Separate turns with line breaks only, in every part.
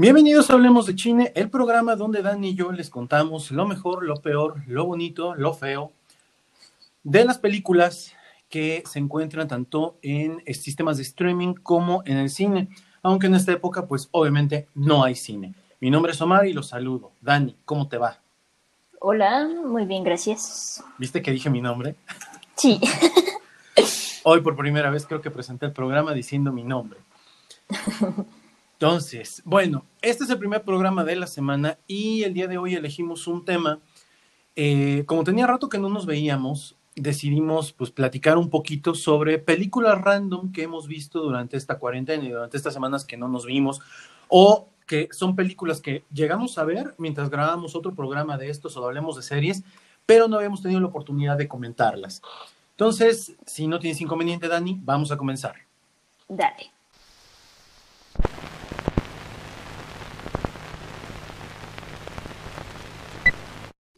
Bienvenidos a Hablemos de Chine, el programa donde Dani y yo les contamos lo mejor, lo peor, lo bonito, lo feo de las películas que se encuentran tanto en sistemas de streaming como en el cine, aunque en esta época pues obviamente no hay cine. Mi nombre es Omar y los saludo. Dani, ¿cómo te va?
Hola, muy bien, gracias.
¿Viste que dije mi nombre?
Sí.
Hoy por primera vez creo que presenté el programa diciendo mi nombre. Entonces, bueno, este es el primer programa de la semana y el día de hoy elegimos un tema. Eh, como tenía rato que no nos veíamos, decidimos pues platicar un poquito sobre películas random que hemos visto durante esta cuarentena y durante estas semanas que no nos vimos o que son películas que llegamos a ver mientras grabamos otro programa de estos o hablemos de series, pero no habíamos tenido la oportunidad de comentarlas. Entonces, si no tienes inconveniente, Dani, vamos a comenzar.
Dale.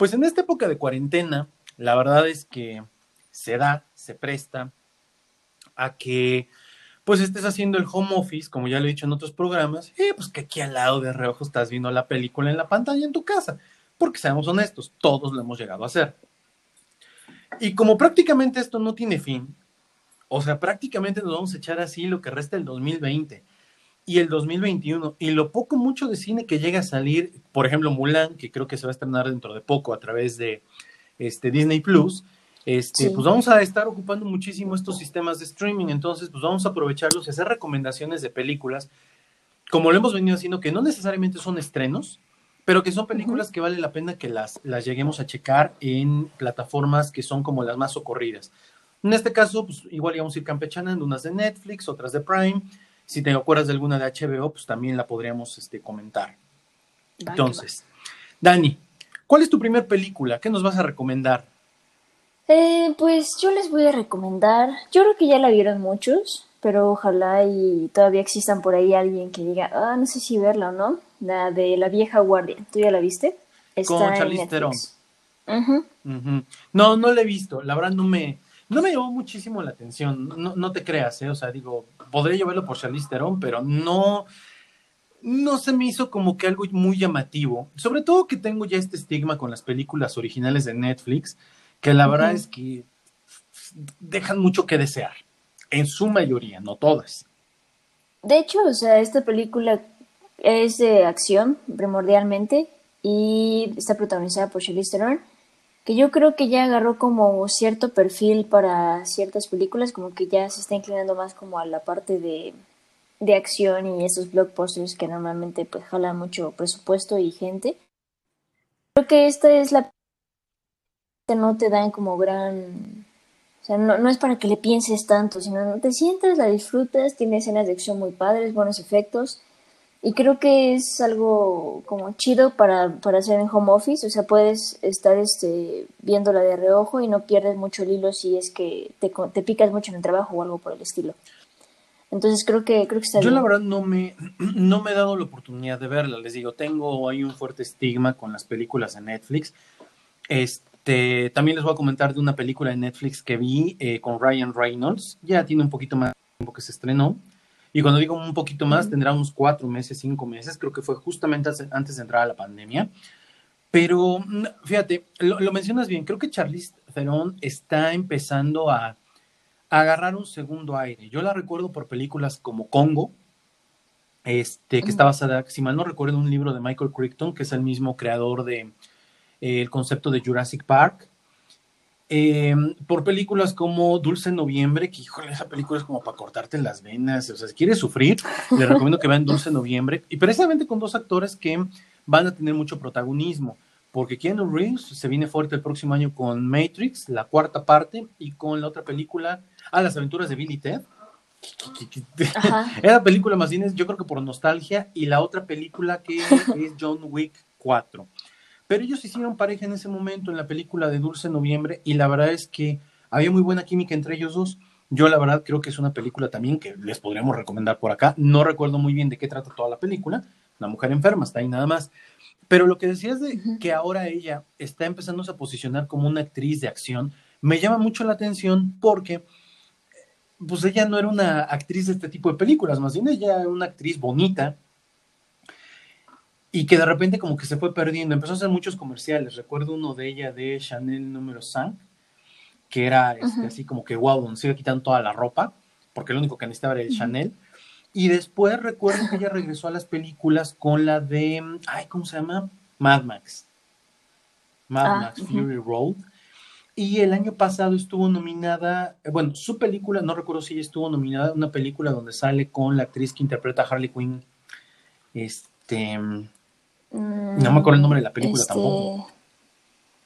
Pues en esta época de cuarentena, la verdad es que se da, se presta a que pues estés haciendo el home office, como ya lo he dicho en otros programas, y pues que aquí al lado de reojo estás viendo la película en la pantalla en tu casa, porque seamos honestos, todos lo hemos llegado a hacer. Y como prácticamente esto no tiene fin, o sea, prácticamente nos vamos a echar así lo que resta del 2020 y el 2021 y lo poco mucho de cine que llega a salir, por ejemplo Mulan, que creo que se va a estrenar dentro de poco a través de este, Disney Plus, este, pues vamos a estar ocupando muchísimo estos sistemas de streaming, entonces pues vamos a aprovecharlos y hacer recomendaciones de películas, como lo hemos venido haciendo, que no necesariamente son estrenos, pero que son películas que vale la pena que las, las lleguemos a checar en plataformas que son como las más socorridas. En este caso, pues igual íbamos a ir campechanando unas de Netflix, otras de Prime, si te acuerdas de alguna de HBO, pues también la podríamos este, comentar. Entonces, Dani, ¿cuál es tu primera película? ¿Qué nos vas a recomendar?
Eh, pues yo les voy a recomendar, yo creo que ya la vieron muchos, pero ojalá y todavía existan por ahí alguien que diga, ah, no sé si verla o no, la de La vieja guardia. ¿Tú ya la viste?
Está Con Charlize Theron. No, no la he visto. La verdad no me, no me llamó muchísimo la atención, no, no te creas, ¿eh? o sea, digo, podría llevarlo por Charlize Theron, pero no, no se me hizo como que algo muy llamativo, sobre todo que tengo ya este estigma con las películas originales de Netflix, que la verdad es que dejan mucho que desear, en su mayoría, no todas.
De hecho, o sea, esta película es de acción primordialmente y está protagonizada por Charlize Theron que yo creo que ya agarró como cierto perfil para ciertas películas, como que ya se está inclinando más como a la parte de, de acción y esos blockbusters que normalmente pues jalan mucho presupuesto y gente. Creo que esta es la que no te dan como gran o sea, no, no es para que le pienses tanto, sino no te sientas, la disfrutas, tiene escenas de acción muy padres, buenos efectos y creo que es algo como chido para, para hacer en home office, o sea, puedes estar este, viéndola de reojo y no pierdes mucho el hilo si es que te, te picas mucho en el trabajo o algo por el estilo. Entonces creo que creo que está
Yo la verdad no me, no me he dado la oportunidad de verla, les digo, tengo ahí un fuerte estigma con las películas de Netflix. Este, también les voy a comentar de una película de Netflix que vi eh, con Ryan Reynolds, ya tiene un poquito más tiempo que se estrenó, y cuando digo un poquito más, tendrá unos cuatro meses, cinco meses, creo que fue justamente antes de entrar a la pandemia. Pero mm, fíjate, lo, mencionas bien, creo que Charlize Theron está empezando a, agarrar un segundo aire. Yo la recuerdo por películas como Congo, este, que está basada, si mal no recuerdo, en un libro de Michael Crichton, que es el mismo creador de eh, el concepto de Jurassic Park. Eh, por películas como Dulce Noviembre, que híjole, esa película es como para cortarte las venas, o sea, si quieres sufrir, le recomiendo que vean Dulce Noviembre, y precisamente con dos actores que van a tener mucho protagonismo, porque Keanu Reeves se viene fuerte el próximo año con Matrix, la cuarta parte, y con la otra película, ah, Las aventuras de Billy Ted. Era película más bien, yo creo que por nostalgia, y la otra película que es John Wick 4. Pero ellos hicieron pareja en ese momento en la película de Dulce Noviembre y la verdad es que había muy buena química entre ellos dos. Yo la verdad creo que es una película también que les podríamos recomendar por acá. No recuerdo muy bien de qué trata toda la película. La mujer enferma, está ahí nada más. Pero lo que decías de que ahora ella está empezando a posicionar como una actriz de acción, me llama mucho la atención porque pues ella no era una actriz de este tipo de películas, más bien ella era una actriz bonita, y que de repente como que se fue perdiendo. Empezó a hacer muchos comerciales. Recuerdo uno de ella de Chanel número 5, que era este, así como que wow, donde se iba quitando toda la ropa, porque lo único que necesitaba era el Chanel. Y después recuerdo que ella regresó a las películas con la de, ay, ¿cómo se llama? Mad Max. Mad ah, Max Fury Road. Y el año pasado estuvo nominada, eh, bueno, su película, no recuerdo si ella estuvo nominada, una película donde sale con la actriz que interpreta a Harley Quinn. Este. No me acuerdo el nombre de la película este, tampoco.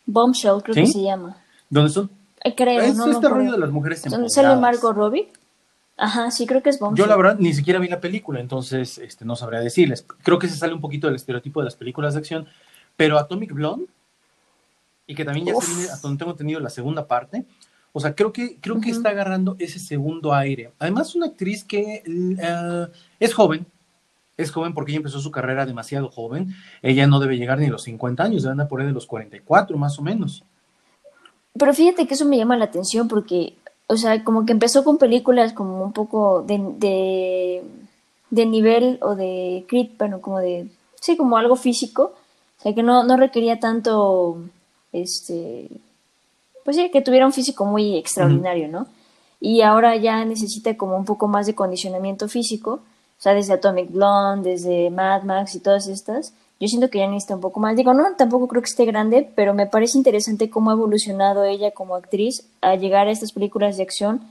Bombshell, creo que se llama.
¿Dónde son?
Eh, creo,
es este rollo de las mujeres
¿Dónde sale Margot Robbie? Ajá, sí, creo que es Bombshell.
Yo la verdad ni siquiera vi la película, entonces este, no sabría decirles. Creo que se sale un poquito del estereotipo de las películas de acción, pero Atomic Blonde, y que también ya se viene, hasta donde tengo entendido, la segunda parte, o sea, creo que, creo que está agarrando ese segundo aire. Además, una actriz que eh, es joven, es joven porque ella empezó su carrera demasiado joven. Ella no debe llegar ni a los 50 años, debe andar por ahí de los 44 más o menos.
Pero fíjate que eso me llama la atención porque o sea, como que empezó con películas como un poco de, de, nivel o de crit, bueno, como de, sí, como algo físico, o sea, que no, no requería tanto, este, pues sí, que tuviera un físico muy extraordinario, ¿no? Y ahora ya necesita como un poco más de condicionamiento físico, o sea, desde Atomic Blonde, desde Mad Max y todas estas, yo siento que ya necesita un poco más. Digo, no, tampoco creo que esté grande, pero me parece interesante cómo ha evolucionado ella como actriz a llegar a estas películas de acción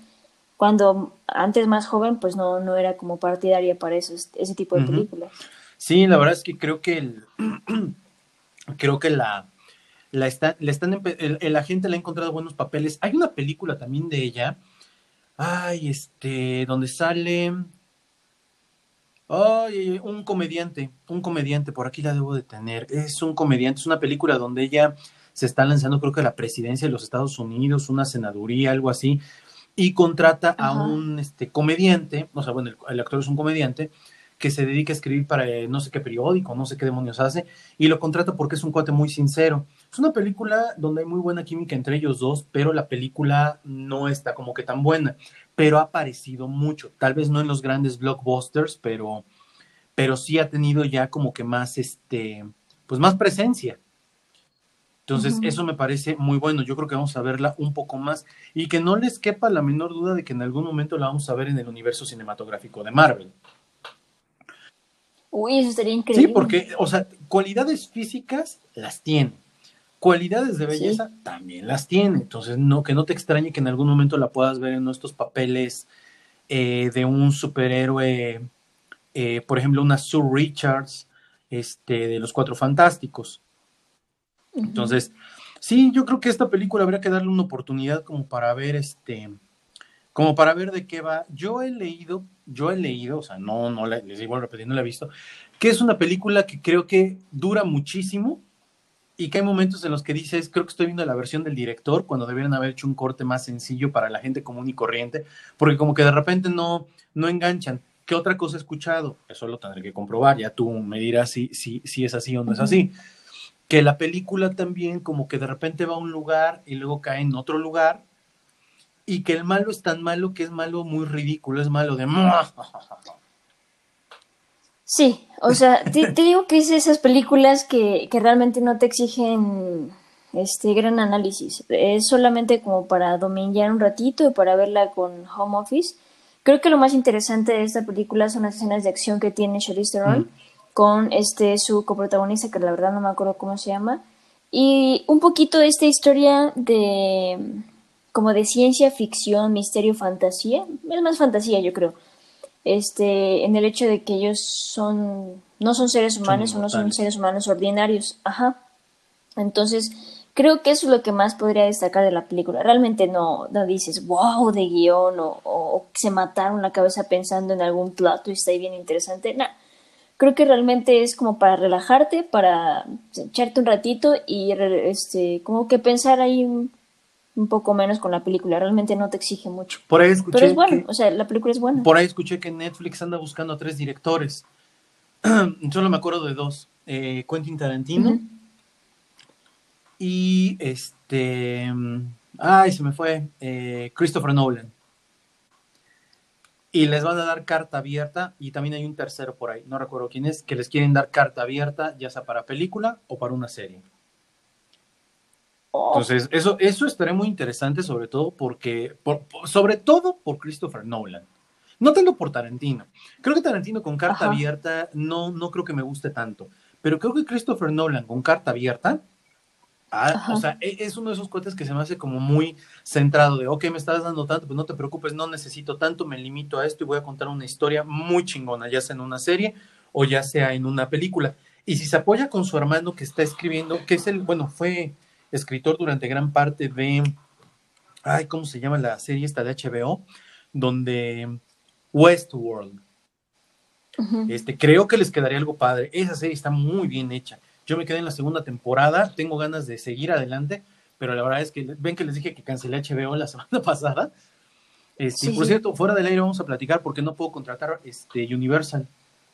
cuando antes más joven, pues no, no era como partidaria para eso, ese tipo de películas.
Sí, la verdad es que creo que el, creo que la, la, está, le están, el, el, agente le ha encontrado buenos papeles. Hay una película también de ella, ay, este, donde sale, Ay, un comediante, un comediante, por aquí la debo de tener. Es un comediante, es una película donde ella se está lanzando, creo que a la presidencia de los Estados Unidos, una senaduría, algo así, y contrata a un este, comediante, o sea, bueno, el, actor es un comediante, que se dedica a escribir para eh, no sé qué periódico, no sé qué demonios hace, y lo contrata porque es un cuate muy sincero. Es una película donde hay muy buena química entre ellos dos, pero la película no está como que tan buena pero ha aparecido mucho, tal vez no en los grandes blockbusters, pero, pero sí ha tenido ya como que más, este, pues más presencia. Entonces, eso me parece muy bueno. Yo creo que vamos a verla un poco más y que no les quepa la menor duda de que en algún momento la vamos a ver en el universo cinematográfico de Marvel.
Uy, eso sería increíble.
Sí, porque, o sea, cualidades físicas las tiene cualidades de belleza también las tiene. Entonces, no, que no te extrañe que en algún momento la puedas ver en nuestros papeles eh, de un superhéroe, eh, por ejemplo, una Sue Richards, este, de los Cuatro Fantásticos. Entonces, sí, yo creo que esta película habría que darle una oportunidad como para ver este, como para ver de qué va. Yo he leído, yo he leído, o sea, no, no les digo repetiendo, no la he visto, que es una película que creo que dura muchísimo, y que hay momentos en los que dices, creo que estoy viendo la versión del director cuando debieran haber hecho un corte más sencillo para la gente común y corriente, porque como que de repente no, no enganchan. ¿Qué otra cosa he escuchado? Eso lo tendré que comprobar, ya tú me dirás si, si, si es así o no es así. Que la película también como que de repente va a un lugar y luego cae en otro lugar y que el malo es tan malo que es malo muy ridículo, es malo de...
Sí, o sea, te, digo que es esas películas que, que, realmente no te exigen este gran análisis. Es solamente como para dominar un ratito y para verla con home office. Creo que lo más interesante de esta película son las escenas de acción que tiene Charlize Theron mm. con este su coprotagonista que la verdad no me acuerdo cómo se llama y un poquito de esta historia de como de ciencia ficción, misterio, fantasía. Es más fantasía, yo creo este, en el hecho de que ellos son, no son seres humanos o no son seres humanos ordinarios. Ajá. Entonces, creo que eso es lo que más podría destacar de la película. Realmente no, no dices, wow, de guion o, se mataron la cabeza pensando en algún plato y está ahí bien interesante. No. Creo que realmente es como para relajarte, para echarte un ratito y este, como que pensar ahí un poco menos con la película, realmente no te exige mucho.
Por ahí escuché
Pero es bueno, o sea, la película es buena.
Por ahí escuché que Netflix anda buscando a tres directores. Solo me acuerdo de dos, eh, Quentin Tarantino y este, ay, se me fue, eh, Christopher Nolan. y les van a dar carta abierta y también hay un tercero por ahí, no recuerdo quién es, que les quieren dar carta abierta ya sea para película o para una serie. Oh. Entonces, eso, eso estaría muy interesante, sobre todo porque, sobre todo por Christopher Nolan. No tanto por Tarantino. Creo que Tarantino con carta abierta no, no creo que me guste tanto. Pero creo que Christopher Nolan con carta abierta, ah, o sea, e, es uno de esos cohetes que se me hace como muy centrado de, ok, me estás dando tanto, pues no te preocupes, no necesito tanto, me limito a esto y voy a contar una historia muy chingona, ya sea en una serie o ya sea en una película. Y si se apoya con su hermano que está escribiendo, que es el, bueno, fue escritor durante gran parte de, ay, ¿cómo se llama la serie esta de HBO? Donde Westworld. Este, creo que les quedaría algo padre. Esa serie está muy bien hecha. Yo me quedé en la segunda temporada, tengo ganas de seguir adelante, pero la verdad es que ven que les dije que cancelé HBO la semana pasada. Este, por cierto, fuera del aire vamos a platicar porque no puedo contratar este Universal.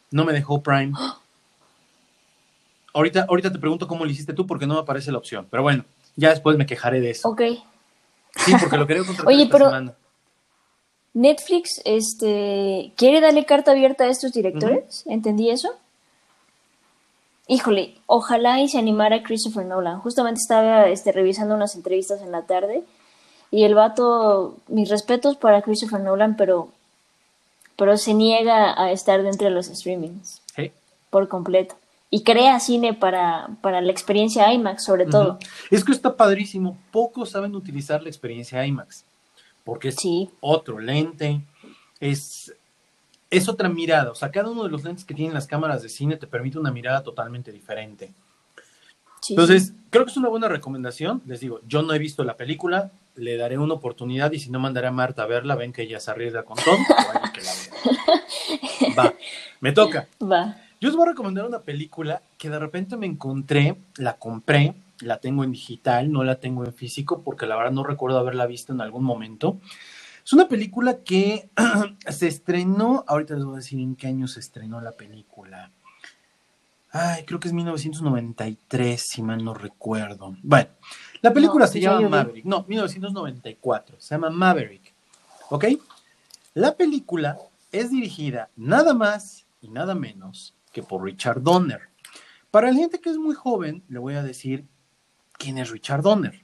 No me dejó Prime. Ahorita, ahorita te pregunto cómo lo hiciste tú porque no me aparece la opción. Pero bueno, ya después me quejaré de eso.
Ok.
Sí, porque lo quería contratar
Oye, pero Netflix este, quiere darle carta abierta a estos directores. ¿Entendí eso? Híjole, ojalá y se animara Christopher Nolan. Justamente estaba este, revisando unas entrevistas en la tarde y el vato, mis respetos para Christopher Nolan, pero, pero se niega a estar dentro de los streamings. Por completo. Y crea cine para, para la experiencia IMAX, sobre todo.
Es que está padrísimo. Pocos saben utilizar la experiencia IMAX porque es otro lente, es, es otra mirada. O sea, cada uno de los lentes que tienen las cámaras de cine te permite una mirada totalmente diferente. Entonces, creo que es una buena recomendación. Les digo, yo no he visto la película, le daré una oportunidad y si no mandaré a Marta a verla, ven que ella se arriesga con todo. Va, me toca.
Va.
Yo os voy a recomendar una película que de repente me encontré, la compré, la tengo en digital, no la tengo en físico porque la verdad no recuerdo haberla visto en algún momento. Es una película que se estrenó, ahorita les voy a decir en qué año se estrenó la película. Ay, creo que es 1993, si mal no recuerdo. Bueno, la película se llama Maverick. No, 1994. Se llama Maverick. ¿Ok? La película es dirigida nada más y nada menos que por Richard Donner. Para la gente que es muy joven, le voy a decir quién es Richard Donner.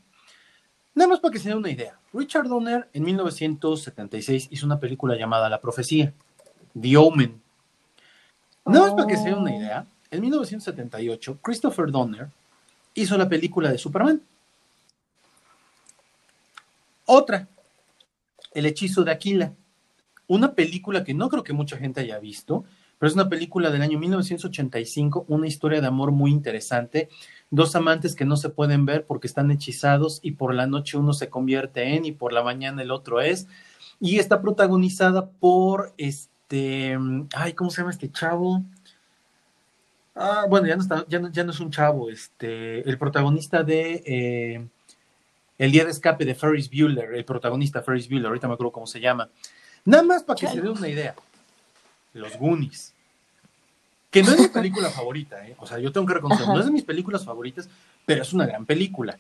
Nada más para que se den una idea. Richard Donner en 1976 hizo una película llamada La Profecía, The Omen. Nada más para que se den una oh. idea, en 1978 Christopher Donner hizo la película de Superman. Otra, El hechizo de Aquila. Una película que no creo que mucha gente haya visto, pero es una película del año 1985, una historia de amor muy interesante dos amantes que no se pueden ver porque están hechizados y por la noche uno se convierte en y por la mañana el otro es. Y está protagonizada por este, ay, ¿cómo se llama este chavo? Ah, bueno, ya no, está, ya, no, ya no es un chavo, este, el protagonista de eh, El día de escape de Ferris Bueller, el protagonista Ferris Bueller, ahorita me acuerdo cómo se llama. Nada más para que se dé una idea. Los Goonies. Que no es mi película favorita, ¿eh? O sea, yo tengo que reconocer, no es de mis películas favoritas, pero es una gran película.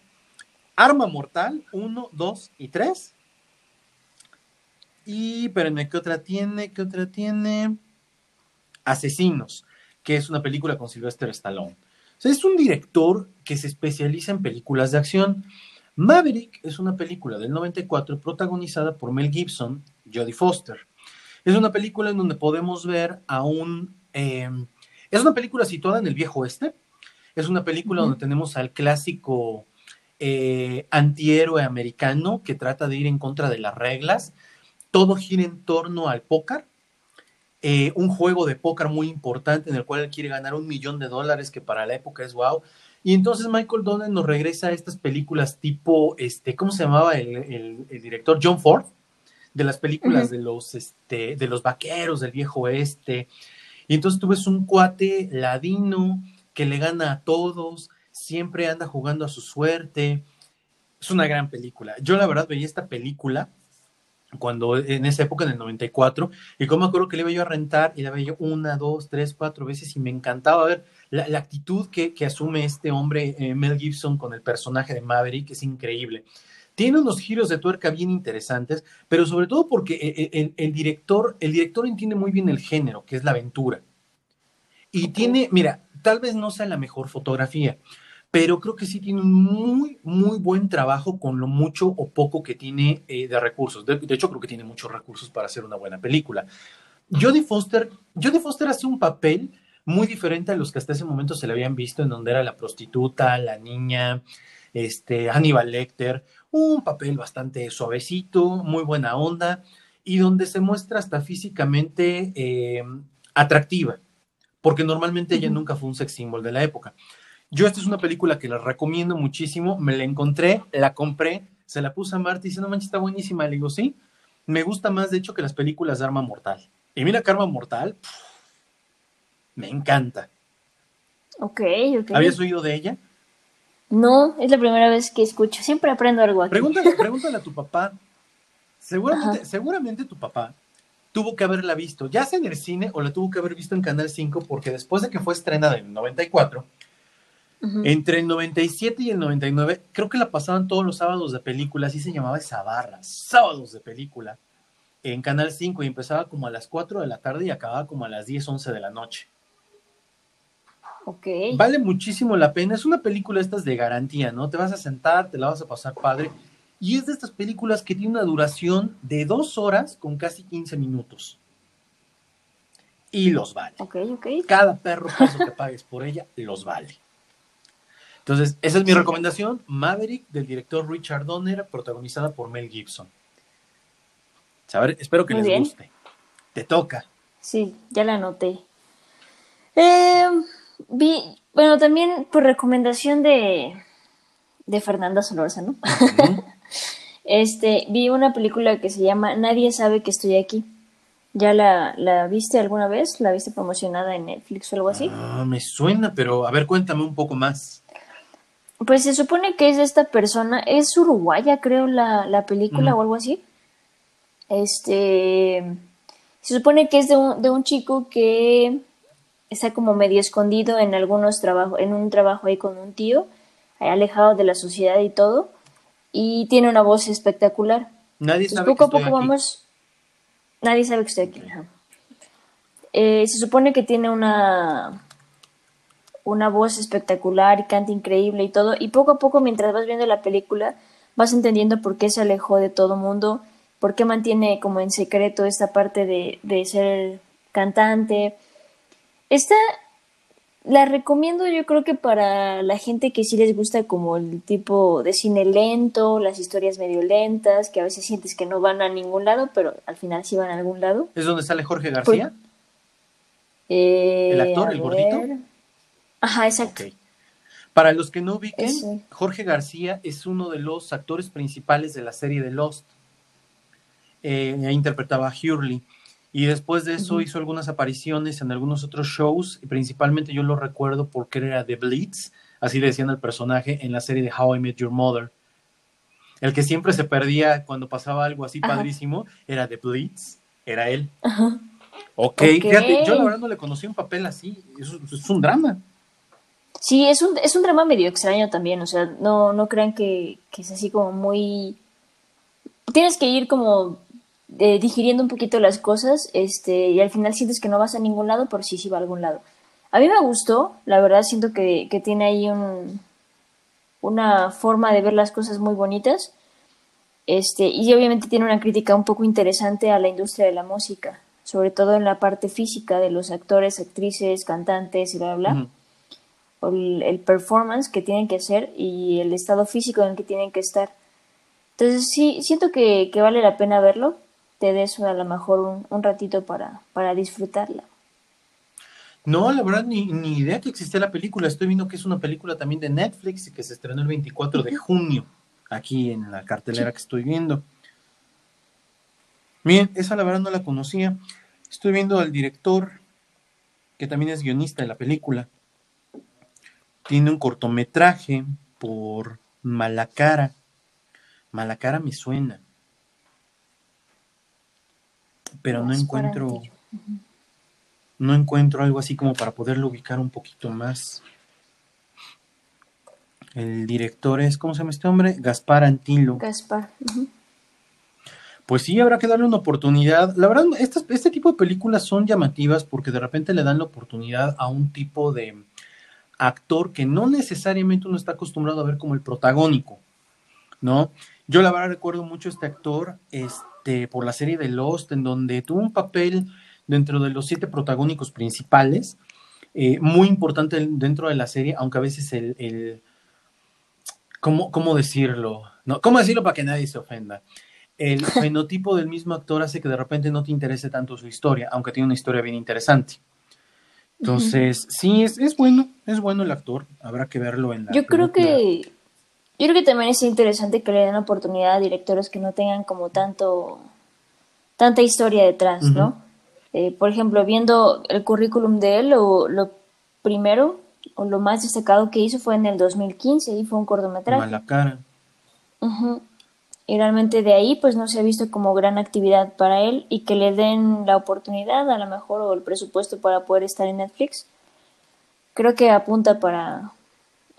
Arma Mortal, 1, 2 y 3. Y, espérenme, ¿qué otra tiene? ¿Qué otra tiene? Asesinos, que es una película con Sylvester Stallone. O sea, es un director que se especializa en películas de acción. Maverick es una película del 94 protagonizada por Mel Gibson, Jodie Foster. Es una película en donde podemos ver a un em, es una película situada en el viejo oeste. Es una película donde tenemos al clásico eh, antihéroe americano que trata de ir en contra de las reglas. Todo gira en torno al póker. Eh, un juego de póker muy importante en el cual él quiere ganar un millón de dólares, que para la época es wow. Y entonces Michael Donald nos regresa a estas películas tipo, este, ¿cómo se llamaba el, director? John Ford, de las películas de, los, este, de los vaqueros del viejo oeste, y entonces tú ves un cuate ladino que le gana a todos, siempre anda jugando a su suerte. Es una gran película. Yo la verdad veía esta película cuando en esa época, en el 94, y como me acuerdo que le iba yo a rentar y la veía una, dos, tres, cuatro veces y me encantaba ver la, actitud que, asume este hombre, eh, Mel Gibson, con el personaje de Maverick, es increíble. Tiene unos giros de tuerca bien interesantes, pero sobre todo porque eh, eh, el, director, el director entiende muy bien el género, que es la aventura. Y tiene, mira, tal vez no sea la mejor fotografía, pero creo que sí tiene un muy, muy buen trabajo con lo mucho o poco que tiene eh, de recursos. De, hecho, creo que tiene muchos recursos para hacer una buena película. Jodie Foster, Jodie Foster hace un papel muy diferente a los que hasta ese momento se le habían visto, en donde era la prostituta, la niña, este, Hannibal Lecter, un papel bastante suavecito, muy buena onda, y donde se muestra hasta físicamente eh, atractiva, porque normalmente ella nunca fue un sex symbol de la época. Yo esta es una película que la recomiendo muchísimo, me la encontré, la compré, se la puse a Marta y dice, no manches, está buenísima, le digo, sí, me gusta más de hecho que las películas de Arma Mortal. Y mira que Arma Mortal, me encanta.
Ok, ok.
¿Habías oído de ella?
No, es la primera vez que escucho. Siempre aprendo algo aquí.
Pregúntale, pregúntale a tu papá. Seguramente, seguramente tu papá tuvo que haberla visto, ya sea en el cine o la tuvo que haber visto en Canal 5, porque después de que fue estrenada en el 94, entre el 97 y el 99, creo que la pasaban todos los sábados de película, así se llamaba esa barra, sábados de película, en Canal 5 y empezaba como a las 4 de la tarde y acababa como a las 10, 11 de la noche. Vale muchísimo la pena. Es una película estas de garantía, ¿no? Te vas a sentar, te la vas a pasar padre. Y es de estas películas que tiene una duración de dos horas con casi 15 minutos. Y los vale. Cada perro peso que pagues por ella, los vale. Entonces, esa es mi recomendación. Maverick, del director Richard Donner, protagonizada por Mel Gibson. Saber, espero que les guste. Te toca.
Sí, ya la anoté. Eh, Vi, bueno, también por recomendación de, de Fernanda Solórzano, este, vi una película que se llama Nadie sabe que estoy aquí. ¿Ya la, la viste alguna vez? ¿La viste promocionada en Netflix o algo así?
Ah, me suena, pero a ver, cuéntame un poco más.
Pues se supone que es esta persona, es uruguaya, creo, la, la película o algo así. Este. Se supone que es de un, de un chico que está como medio escondido en algunos trabajos, en un trabajo ahí con un tío, alejado de la sociedad y todo, y tiene una voz espectacular.
Nadie sabe
poco a poco vamos, nadie sabe que estoy aquí. Eh, se supone que tiene una una voz espectacular y canta increíble y todo, y poco a poco mientras vas viendo la película vas entendiendo por qué se alejó de todo mundo, por qué mantiene como en secreto esta parte de, de ser cantante, esta la recomiendo yo creo que para la gente que sí les gusta como el tipo de cine lento, las historias medio lentas, que a veces sientes que no van a ningún lado, pero al final sí van a algún lado.
¿Es donde sale Jorge García? ¿El actor, el gordito?
Ajá, exacto.
Para los que no ubiquen, Jorge García es uno de los actores principales de la serie de Lost. Eh, interpretaba a Hurley. Y después de eso hizo algunas apariciones en algunos otros shows, y principalmente yo lo recuerdo porque era The Blitz, así le decían al personaje en la serie de How I Met Your Mother. El que siempre se perdía cuando pasaba algo así padrísimo era The Blitz, era él. Ok, fíjate, yo la verdad no le conocí un papel así, es, un drama.
Sí, es un, es un drama medio extraño también, o sea, no, no crean que, que es así como muy... Tienes que ir como eh, digiriendo un poquito las cosas este, y al final sientes que no vas a ningún lado, pero sí, sí va a algún lado. A mí me gustó, la verdad siento que, que tiene ahí un, una forma de ver las cosas muy bonitas este, y obviamente tiene una crítica un poco interesante a la industria de la música, sobre todo en la parte física de los actores, actrices, cantantes y bla, bla, bla. O el, performance que tienen que hacer y el estado físico en el que tienen que estar. Entonces sí, siento que, que vale la pena verlo te des a lo mejor un, ratito para, para disfrutarla.
No, la verdad, ni, ni, idea que existía la película. Estoy viendo que es una película también de Netflix y que se estrenó el 24 de junio, aquí en la cartelera que estoy viendo. Miren, esa la verdad no la conocía. Estoy viendo al director, que también es guionista de la película. Tiene un cortometraje por Malacara. Malacara me suena pero no encuentro no encuentro algo así como para poderlo ubicar un poquito más. El director es, ¿cómo se llama este hombre? Gaspar Antilo.
Gaspar.
Pues sí, habrá que darle una oportunidad. La verdad, este tipo de películas son llamativas porque de repente le dan la oportunidad a un tipo de actor que no necesariamente uno está acostumbrado a ver como el protagónico, ¿no? Yo la verdad recuerdo mucho este actor este, por la serie de Lost, en donde tuvo un papel dentro de los siete protagónicos principales, eh, muy importante dentro de la serie, aunque a veces el, el ¿cómo, ¿cómo, decirlo? No, ¿Cómo decirlo para que nadie se ofenda? El fenotipo del mismo actor hace que de repente no te interese tanto su historia, aunque tiene una historia bien interesante. Entonces, sí, es, es bueno, es bueno el actor, habrá que verlo en la.
Yo creo que. Yo creo que también es interesante que le den oportunidad a directores que no tengan como tanto. tanta historia detrás, ¿no? Eh, por ejemplo, viendo el currículum de él, lo, lo primero o lo más destacado que hizo fue en el 2015 y fue un cortometraje.
Mala cara.
Y realmente de ahí pues no se ha visto como gran actividad para él y que le den la oportunidad a lo mejor o el presupuesto para poder estar en Netflix. Creo que apunta para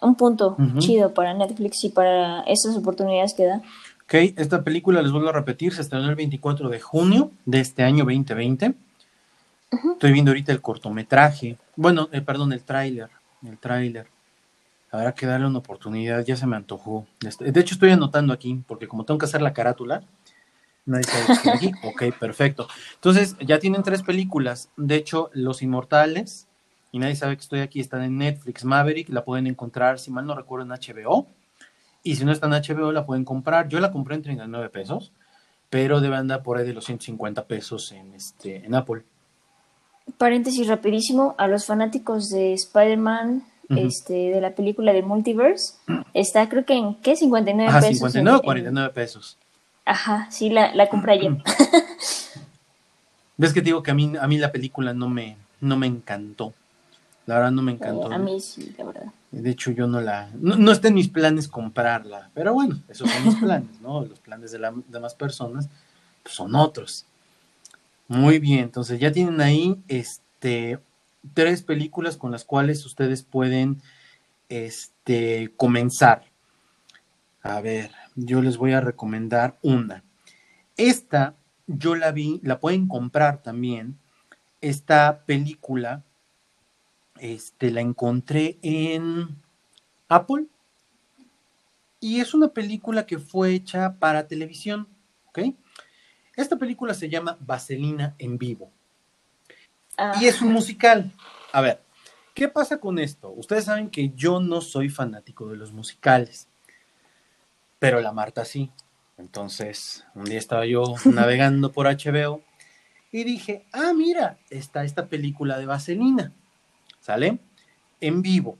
un punto chido para Netflix y para esas oportunidades que da.
Ok, esta película, les vuelvo a repetir, se estrenó el 24 de junio de este año 2020. Estoy viendo ahorita el cortometraje, bueno, eh, perdón, el tráiler, el tráiler. Habrá que darle una oportunidad, ya se me antojó. Este, de hecho, estoy anotando aquí, porque como tengo que hacer la carátula, nadie sabe que aquí. Ok, perfecto. Entonces, ya tienen tres películas. De hecho, Los Inmortales, y nadie sabe que estoy aquí, están en Netflix. Maverick, la pueden encontrar, si mal no recuerdo, en HBO. Y si no está en HBO, la pueden comprar. Yo la compré en 39 pesos, pero debe andar por ahí de los 150 pesos en, este, en Apple.
Paréntesis rapidísimo, a los fanáticos de Spider-Man este, de la película de Multiverse. Está creo que en, ¿qué? 59
Ajá, 59 o 49 pesos.
Ajá, sí, la, la compré ayer.
¿Ves que te digo que a mí, a mí la película no me, no me encantó? La verdad no me encantó.
a mí sí, la verdad.
De hecho, yo no la... No, está en mis planes comprarla, pero bueno, esos son mis planes, ¿no? Los planes de las demás personas pues, son otros. Muy bien, entonces ya tienen ahí este tres películas con las cuales ustedes pueden este, comenzar. A ver, yo les voy a recomendar una. Esta yo la vi, la pueden comprar también. Esta película, este, la encontré en Apple. Y es una película que fue hecha para televisión, ¿ok? Esta película se llama Vaselina en vivo. Y es un musical. A ver, ¿qué pasa con esto? Ustedes saben que yo no soy fanático de los musicales, pero la Marta sí. Entonces, un día estaba yo navegando por HBO y dije, ah, mira, está esta película de Vaselina, ¿sale? En vivo.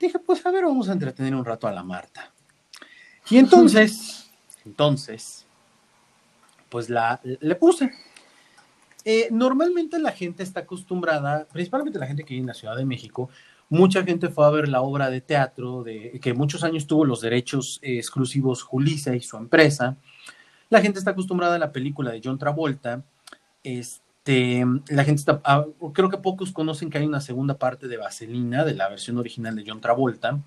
Dije, pues a ver, vamos a entretener un rato a la Marta. Y entonces, entonces, pues la, le puse. Eh, normalmente la gente está acostumbrada, principalmente la gente que vive en la Ciudad de México, mucha gente fue a ver la obra de teatro de que muchos años tuvo los derechos eh, exclusivos Julissa y su empresa. La gente está acostumbrada a la película de John Travolta. Este, la gente está, ah, creo que pocos conocen que hay una segunda parte de Vaselina, de la versión original de John Travolta.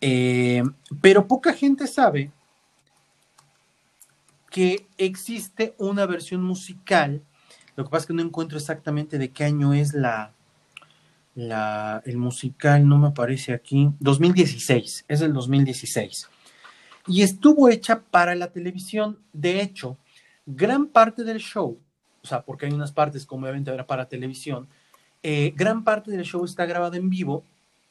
Eh, pero poca gente sabe que existe una versión musical lo que pasa es que no encuentro exactamente de qué año es la, el musical, no me aparece aquí. 2016, es el 2016. Y estuvo hecha para la televisión. De hecho, gran parte del show, o sea, porque hay unas partes como obviamente era para televisión, eh, gran parte del show está grabado en vivo.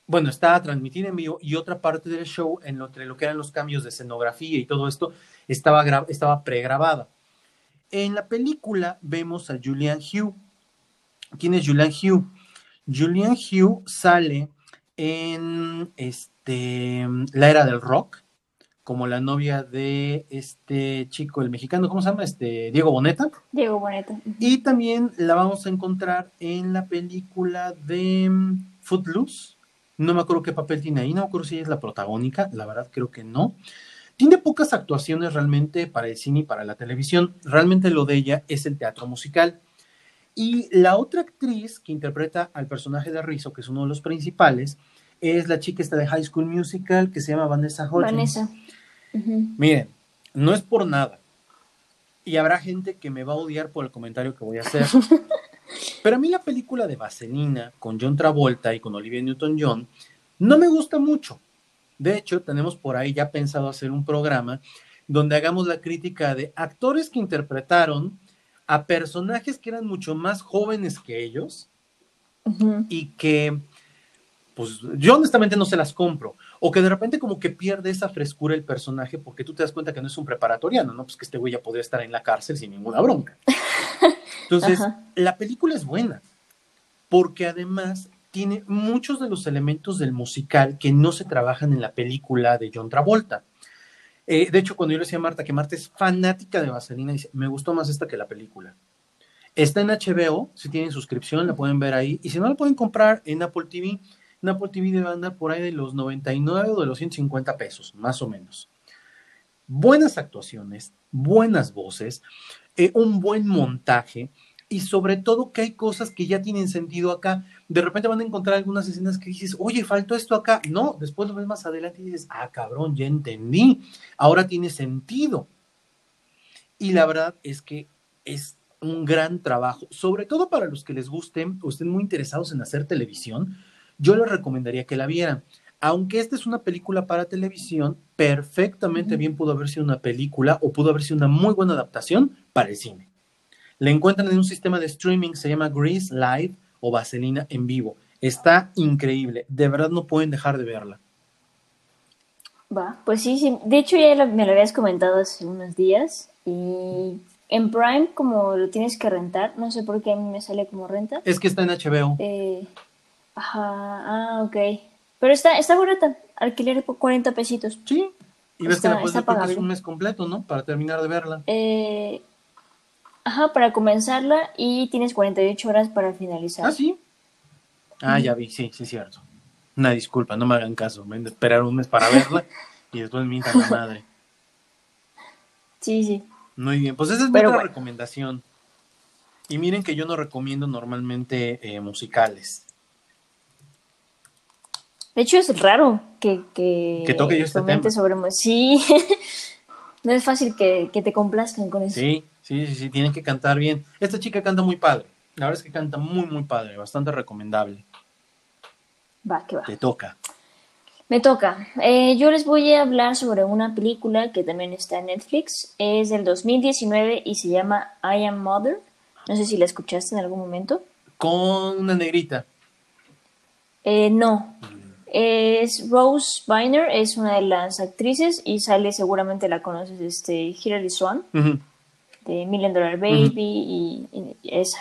Bueno, está transmitido en vivo y otra parte del show, en lo, lo que eran los cambios de escenografía y todo esto, estaba, estaba pregrabada. En la película vemos a Julian Hugh. ¿Quién es Julian Hugh? Julian Hugh sale en este, la era del rock, como la novia de este chico, el mexicano, ¿cómo se llama? Este, Diego Boneta.
Diego Boneta.
Y también la vamos a encontrar en la película de mm, Footloose. No me acuerdo qué papel tiene ahí, no me acuerdo si es la protagónica, la verdad creo que no. Tiene pocas actuaciones realmente para el cine y para la televisión. Realmente lo de ella es el teatro musical. Y la otra actriz que interpreta al personaje de Rizzo, que es uno de los principales, es la chica esta de High School Musical que se llama Vanessa Hudgens.
Vanessa.
Miren, no es por nada. Y habrá gente que me va a odiar por el comentario que voy a hacer. Pero a mí la película de Vaselina con John Travolta y con Olivia Newton-John no me gusta mucho. De hecho, tenemos por ahí ya pensado hacer un programa donde hagamos la crítica de actores que interpretaron a personajes que eran mucho más jóvenes que ellos y que, pues yo honestamente no se las compro. O que de repente como que pierde esa frescura el personaje porque tú te das cuenta que no es un preparatoriano, ¿no? Pues que este güey ya podría estar en la cárcel sin ninguna bronca. Entonces, la película es buena porque además tiene muchos de los elementos del musical que no se trabajan en la película de John Travolta. Eh, de hecho, cuando yo le decía a Marta que Marta es fanática de Vaselina, dice, me gustó más esta que la película. Está en HBO, si tienen suscripción, la pueden ver ahí. Y si no, la pueden comprar en Apple TV. En Apple TV debe andar por ahí de los 99 o de los 150 pesos, más o menos. Buenas actuaciones, buenas voces, eh, un buen montaje y sobre todo que hay cosas que ya tienen sentido acá. De repente van a encontrar algunas escenas que dices, oye, faltó esto acá. No, después lo ves más adelante y dices, ah, cabrón, ya entendí. Ahora tiene sentido. Y la verdad es que es un gran trabajo, sobre todo para los que les gusten o estén muy interesados en hacer televisión, yo les recomendaría que la vieran. Aunque esta es una película para televisión, perfectamente bien pudo haber sido una película o pudo haber sido una muy buena adaptación para el cine. La encuentran en un sistema de streaming, se llama Grease Live o Vaselina en vivo. Está increíble, de verdad no pueden dejar de verla.
Va, pues sí, sí. De hecho, ya lo- me lo habías comentado hace unos días. Y en Prime, como lo tienes que rentar, no sé por qué a mí me sale como renta.
Es que está en HBO.
Eh, ajá, ah, ok. Pero está, está barata. Alquiler por 40 pesitos.
Sí. Y ves
Está-
que la puedes ver porque es un mes completo, ¿no? Para terminar de verla.
Eh, ajá, para comenzarla y tienes 48 horas para finalizar.
Ah, sí. Ah, ya vi, sí, sí, es cierto. Una disculpa, no me hagan caso. A esperar un mes para verla y después me la madre.
Sí, sí.
Muy bien, pues esa es
Pero
otra
bueno.
recomendación. Y miren que yo no recomiendo normalmente eh, musicales.
De hecho, es raro que, que,
Que toque yo este tema.
sobre... Sí. no es fácil que, que te complazcan con eso.
Sí, sí, sí, sí, tienen que cantar bien. Esta chica canta muy padre. La verdad es que canta muy, muy padre, bastante recomendable.
Va, que va.
Te toca.
Me toca. Eh, yo les voy a hablar sobre una película que también está en Netflix. Es del 2019 y se llama I Am Mother. No sé si la escuchaste en algún momento.
Con una negrita.
Eh, no. Es Rose Bynner, es una de las actrices y sale, seguramente la conoces, este, Hilary Swan,
Ujú.
de Million Dollar Baby y, y esa.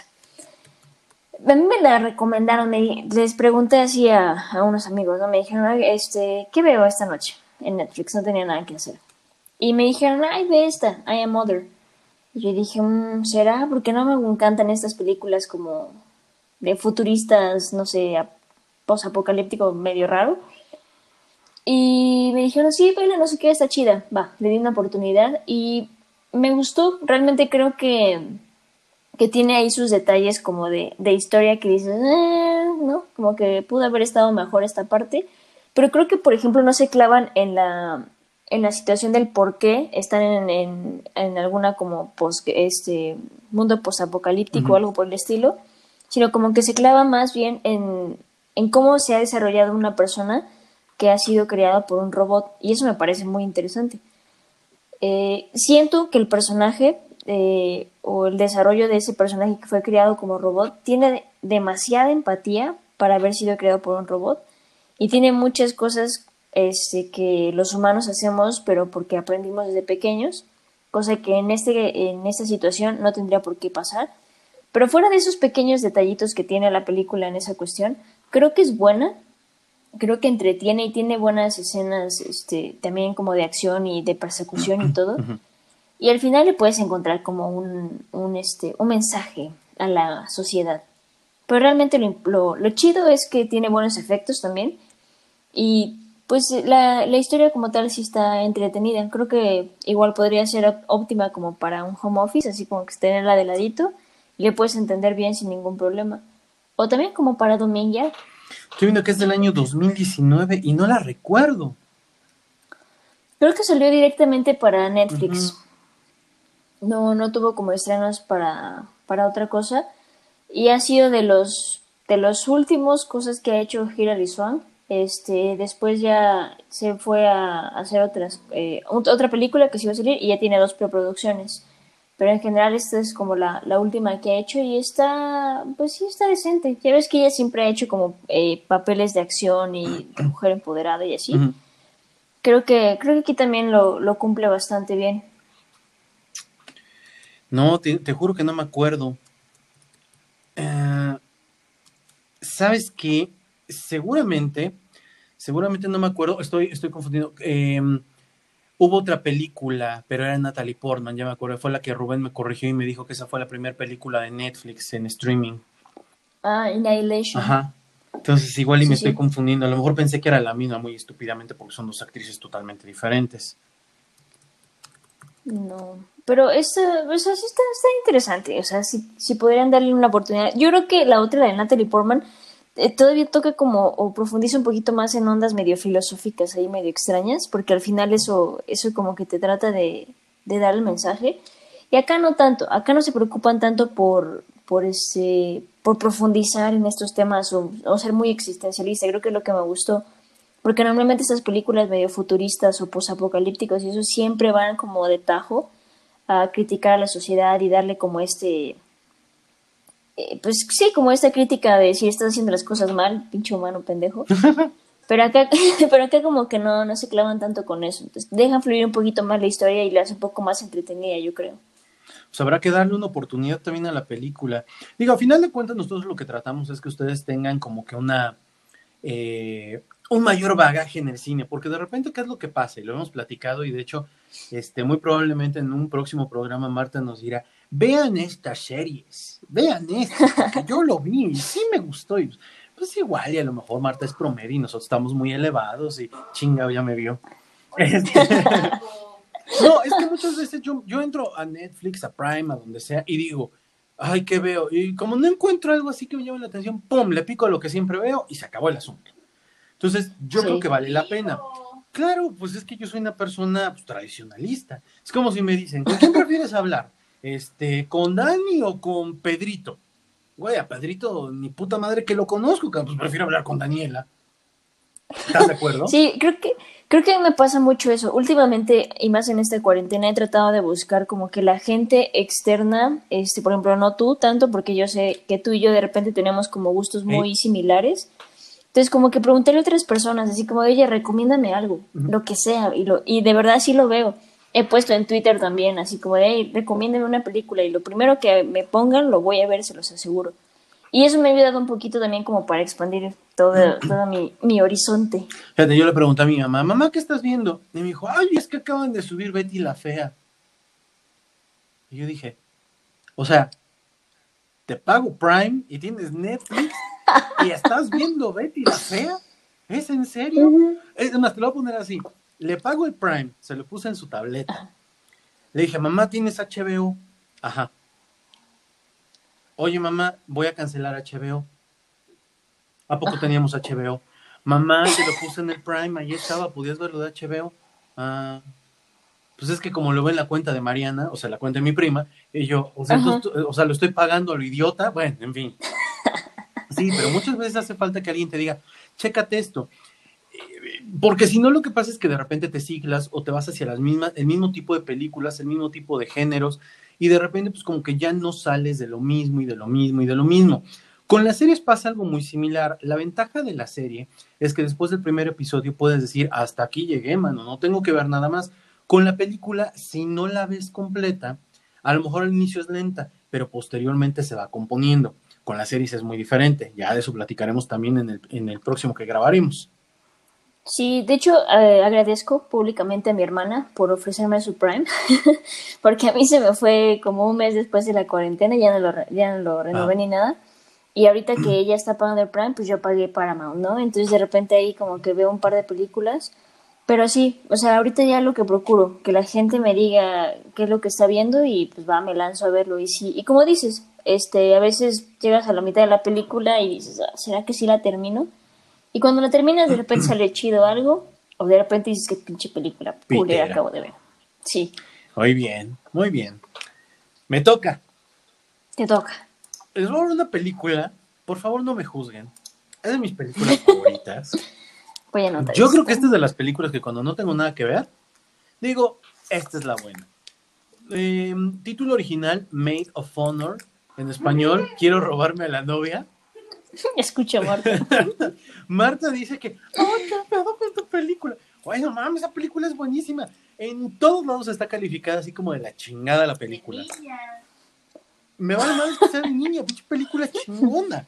A mí me la recomendaron, me- les pregunté así a, a unos amigos, ¿no? Me dijeron, "Ay, este, ¿qué veo esta noche en Netflix? No tenía nada que hacer. Y me dijeron, ay, ve esta, I Am Mother. Y yo dije, "Mm, ¿será? Porque no me encantan estas películas como de futuristas, no sé, posapocalíptico medio raro. Y me dijeron, sí, vela, no sé qué, está chida. Va, le di una oportunidad y me gustó. Realmente creo que, que tiene ahí sus detalles como de, de historia que dices, "Eh", ¿no? Como que pudo haber estado mejor esta parte. Pero creo que, por ejemplo, no se clavan en la, en la situación del por qué están en, en, en alguna como pos, este, mundo posapocalíptico
Ujú.
o algo por el estilo, sino como que se clava más bien en, en cómo se ha desarrollado una persona que ha sido creada por un robot. Y eso me parece muy interesante. Eh, siento que el personaje eh, o el desarrollo de ese personaje que fue creado como robot tiene de- demasiada empatía para haber sido creado por un robot y tiene muchas cosas este, que los humanos hacemos pero porque aprendimos desde pequeños, cosa que en, este, en esta situación no tendría por qué pasar. Pero fuera de esos pequeños detallitos que tiene la película en esa cuestión, creo que es buena, creo que entretiene y tiene buenas escenas este, también como de acción y de persecución y todo. Y al final le puedes encontrar como un, un, este, un mensaje a la sociedad. Pero realmente lo, lo, lo chido es que tiene buenos efectos también. Y pues la, la historia como tal sí está entretenida. Creo que igual podría ser óptima como para un home office, así como que tenerla de ladito y le puedes entender bien sin ningún problema. O también como para dominguear.
Estoy viendo que es del año 2019 y no la recuerdo.
Creo que salió directamente para Netflix. No, no tuvo como estrenos para, para otra cosa. Y ha sido de los de los últimos cosas que ha hecho Hilary Swank. Este, después ya se fue a hacer otras, eh, otra película que se iba a salir y ya tiene dos preproducciones. Pero en general esta es como la, la, última que ha hecho y está, pues sí, está decente. Ya ves que ella siempre ha hecho como eh, papeles de acción y de mujer empoderada y así. Creo que, creo que aquí también lo, lo cumple bastante bien.
No, te, te, juro que no me acuerdo. Uh, ¿Sabes qué? Seguramente, seguramente no me acuerdo, estoy, estoy confundido. Eh, hubo otra película, pero era Natalie Portman, ya me acuerdo, fue la que Rubén me corrigió y me dijo que esa fue la primera película de Netflix en streaming.
Ah, Annihilation.
Ajá. Entonces igual y sí, me sí. estoy confundiendo. A lo mejor pensé que era la misma muy estúpidamente porque son dos actrices totalmente diferentes.
No, pero esta, o sea, sí está, está interesante. O sea, si, si podrían darle una oportunidad. Yo creo que la otra, la de Natalie Portman, eh, todavía toca como o profundiza un poquito más en ondas medio filosóficas ahí medio extrañas, porque al final eso, eso como que te trata de, de dar el mensaje. Y acá no tanto, acá no se preocupan tanto por, por ese, por profundizar en estos temas o, o ser muy existencialista. Creo que es lo que me gustó. Porque normalmente estas películas medio futuristas o posapocalípticos y eso siempre van como de tajo a criticar a la sociedad y darle como este eh, pues sí, como esta crítica de si estás haciendo las cosas mal, pinche humano pendejo. Pero acá, pero acá como que no, no se clavan tanto con eso. Entonces, dejan fluir un poquito más la historia y la hace un poco más entretenida, yo creo.
Pues habrá que darle una oportunidad también a la película. Digo, a final de cuentas, nosotros lo que tratamos es que ustedes tengan como que una eh, un mayor bagaje en el cine, porque de repente, ¿qué es lo que pasa? Y lo hemos platicado, y de hecho, este, muy probablemente en un próximo programa Marta nos dirá, vean estas series, vean esto, que yo lo vi y sí me gustó. Y pues igual, y a lo mejor Marta es promedio y nosotros estamos muy elevados y chinga, ya me vio. Este... no, es que muchas veces yo, yo entro a Netflix, a Prime, a donde sea, y digo, ay, ¿qué veo? Y como no encuentro algo así que me llame la atención, pum, le pico a lo que siempre veo y se acabó el asunto. Entonces, yo sí. creo que vale la pena. Claro, pues es que yo soy una persona pues, tradicionalista. Es como si me dicen, ¿con quién prefieres hablar? Este, ¿con Dani o con Pedrito? Güey, a Pedrito, ni puta madre que lo conozco, pues prefiero hablar con Daniela. ¿Estás de acuerdo?
Sí, creo que, creo que me pasa mucho eso. Últimamente, y más en esta cuarentena, he tratado de buscar como que la gente externa, este, por ejemplo, no tú tanto, porque yo sé que tú y yo de repente tenemos como gustos muy similares. Entonces, como que preguntarle a otras personas, así como, oye, recomiéndame algo, uh -huh. lo que sea, y, lo, y de verdad sí lo veo. He puesto en Twitter también, así como de, hey, recomiéndeme una película, y lo primero que me pongan lo voy a ver, se los aseguro. Y eso me ha ayudado un poquito también como para expandir todo, todo mi, mi, horizonte.
Fíjate, yo le pregunté a mi mamá, mamá, ¿qué estás viendo? Y me dijo, ay, es que acaban de subir Betty la Fea. Y yo dije, o sea, te pago Prime y tienes Netflix y estás viendo Betty la Fea. ¿Es en serio? Uh -huh. Es más, te lo voy a poner así. Le pago el Prime, se lo puse en su tableta. Le dije, mamá, ¿tienes HBO? Ajá. Oye, mamá, voy a cancelar HBO. ¿A poco teníamos HBO? Mamá, te lo puse en el Prime, ahí estaba, ¿podías verlo de HBO? Ah, pues es que como lo ve en la cuenta de Mariana, o sea, la cuenta de mi prima, y yo, o sea, entonces, o sea, lo estoy pagando a lo idiota, bueno, en fin. Sí, pero muchas veces hace falta que alguien te diga, chécate esto. Porque si no, lo que pasa es que de repente te siglas o te vas hacia las mismas, el mismo tipo de películas, el mismo tipo de géneros, y de repente, pues como que ya no sales de lo mismo y de lo mismo y de lo mismo. Con las series pasa algo muy similar. La ventaja de la serie es que después del primer episodio puedes decir, hasta aquí llegué, mano, no tengo que ver nada más. Con la película, si no la ves completa, a lo mejor al inicio es lenta, pero posteriormente se va componiendo. Con las series es muy diferente. Ya de eso platicaremos también en el, en el próximo que grabaremos.
Sí, de hecho eh, agradezco públicamente a mi hermana por ofrecerme su Prime, porque a mí se me fue como un mes después de la cuarentena, ya no lo, ya no lo renové ah. ni nada, y ahorita que ella está pagando el Prime, pues yo pagué Paramount, ¿no? Entonces de repente ahí como que veo un par de películas, pero sí, o sea, ahorita ya lo que procuro, que la gente me diga qué es lo que está viendo y pues va, me lanzo a verlo, y sí, y como dices, este, a veces llegas a la mitad de la película y dices, ¿será que sí la termino? Y cuando la terminas, de repente sale chido algo, o de repente dices que pinche película culera acabo de ver. Sí.
Muy bien, muy bien. Me toca.
Te toca.
Les voy a ver una película. Por favor, no me juzguen. Es de mis películas favoritas.
Voy a anotar
Yo creo que esta es de las películas que cuando no tengo nada que ver, digo, esta es la buena. Eh, título original, Maid of Honor. En español, quiero robarme a la novia.
Escucha, Marta.
Marta dice que, ¡ay, qué pedo con tu película! Bueno, mames, esa película es buenísima. En todos lados está calificada así como de la chingada la película. Me vale más que sea de niña, pinche película chingona.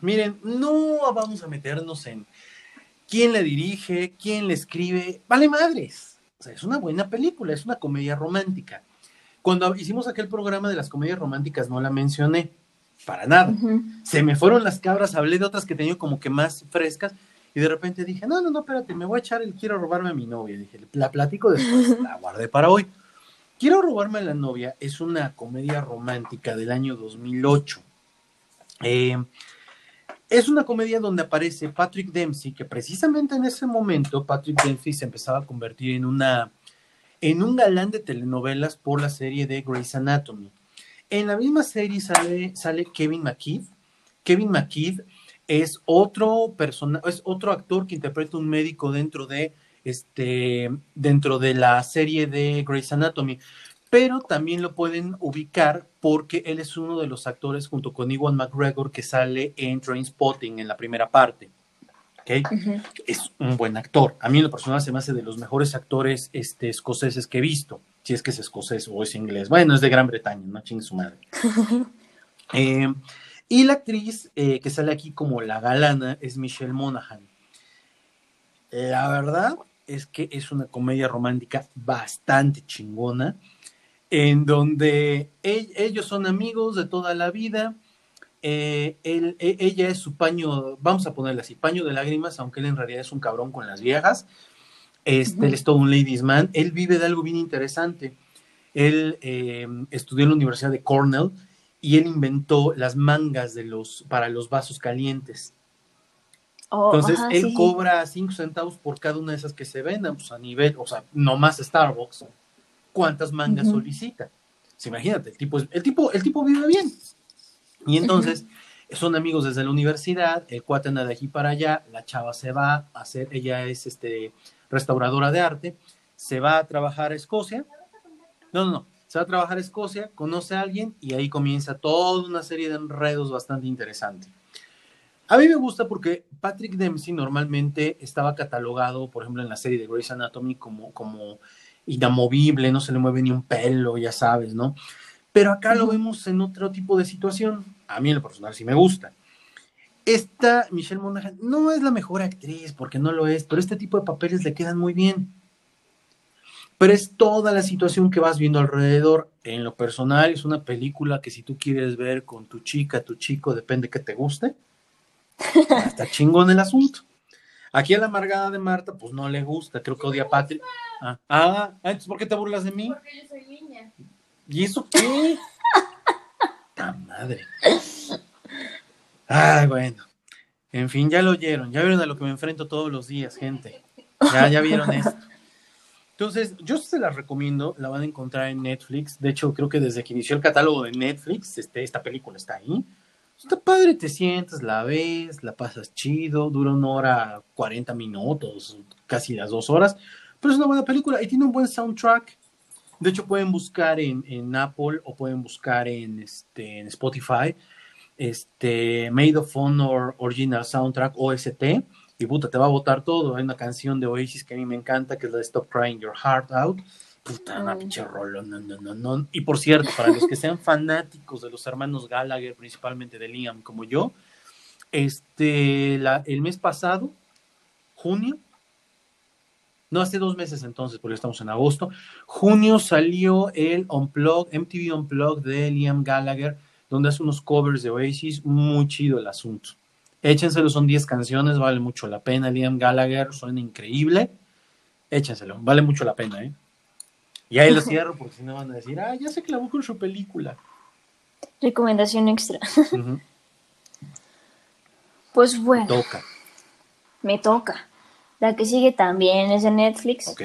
Miren, no vamos a meternos en quién le dirige, quién le escribe. Vale madres. O sea, es una buena película, es una comedia romántica. Cuando hicimos aquel programa de las comedias románticas no la mencioné, para nada. Se me fueron las cabras, hablé de otras que tenía como que más frescas y de repente dije, no, no, no, espérate, me voy a echar el quiero robarme a mi novia. Dije, la platico después, la guardé para hoy. Quiero robarme a la novia es una comedia romántica del año 2008. Eh, es una comedia donde aparece Patrick Dempsey, que precisamente en ese momento Patrick Dempsey se empezaba a convertir en una en un galán de telenovelas por la serie de Grey's Anatomy. En la misma serie sale, sale Kevin McKeith. Kevin McKeith es otro persona, es otro actor que interpreta un médico dentro de este dentro de la serie de Grey's Anatomy, pero también lo pueden ubicar porque él es uno de los actores junto con Iwan McGregor que sale en Trainspotting en la primera parte. ¿ok?
Ujú.
es un buen actor. A mí en lo personal se me hace de los mejores actores este, escoceses que he visto. Si es que es escocés o es inglés. Bueno, es de Gran Bretaña, no chingue su madre. Eh, y la actriz eh, que sale aquí como la galana es Michelle Monaghan. La verdad es que es una comedia romántica bastante chingona, en donde e- ellos son amigos de toda la vida. eh, él- e- ella es su paño, vamos a ponerle así, paño de lágrimas, aunque él en realidad es un cabrón con las viejas. Este. Él es todo un ladies man. Él vive de algo bien interesante. Él eh, estudió en la Universidad de Cornell y él inventó las mangas de los, para los vasos calientes.
Oh,
Entonces,
ajá,
él
sí,
cobra 5 centavos por cada una de esas que se vendan, pues a nivel, o sea, no más Starbucks. ¿Cuántas mangas
Ujú.
solicita? Pues, imagínate, el tipo, es- el, tipo, el tipo vive bien. Y entonces, son amigos desde la universidad, el cuate anda de aquí para allá, la chava se va a hacer, ella es este, restauradora de arte, se va a trabajar a Escocia. No, no, no, se va a trabajar a Escocia, conoce a alguien y ahí comienza toda una serie de enredos bastante interesantes. A mí me gusta porque Patrick Dempsey normalmente estaba catalogado, por ejemplo, en la serie de Grey's Anatomy como, como inamovible, no se le mueve ni un pelo, ya sabes, ¿no? Pero acá lo vemos en otro tipo de situación. A mí en lo personal sí me gusta. Esta Michelle Monaghan no es la mejor actriz, porque no lo es, pero este tipo de papeles le quedan muy bien. Pero es toda la situación que vas viendo alrededor. En lo personal, es una película que si tú quieres ver con tu chica, tu chico, depende que te guste, está chingón el asunto. Aquí a la amargada de Marta, pues no le gusta, creo que odia a Patrick. Ah, ah, entonces ¿por qué te burlas de mí?
Porque yo soy niña.
¿Y eso qué? ¡Ta madre! Ay, bueno. En fin, ya lo oyeron, ya vieron a lo que me enfrento todos los días, gente. Ya, ya vieron esto. Entonces, yo se las recomiendo, la van a encontrar en Netflix. De hecho, creo que desde que inició el catálogo de Netflix, este, esta película está ahí. Está padre, te sientas, la ves, la pasas chido, dura una hora 40 minutos, casi las dos horas, pero es una buena película y tiene un buen soundtrack. De hecho, pueden buscar en, en Apple o pueden buscar en, este, en Spotify este, Made of Honor Original Soundtrack OST y puta, te va a botar todo. Hay una canción de Oasis que a mí me encanta, que es la de Stop Crying Your Heart Out. Puta, una pinche rolo, no, no, no, no. Y por cierto, para los que sean fanáticos de los hermanos Gallagher, principalmente de Liam como yo, este, la, el mes pasado, junio, no hace dos meses entonces, porque estamos en agosto, junio salió el Unplugged, MTV Unplugged de Liam Gallagher, donde hace unos covers de Oasis, muy chido el asunto. Échenselo, son 10 canciones, vale mucho la pena. Liam Gallagher suena increíble. Échenselo, vale mucho la pena, ¿eh? Y ahí lo cierro porque si no van a decir, ah, ya se clavó con su película.
Recomendación extra. Pues bueno.
Toca.
Me toca. La que sigue también es de Netflix.
Ok.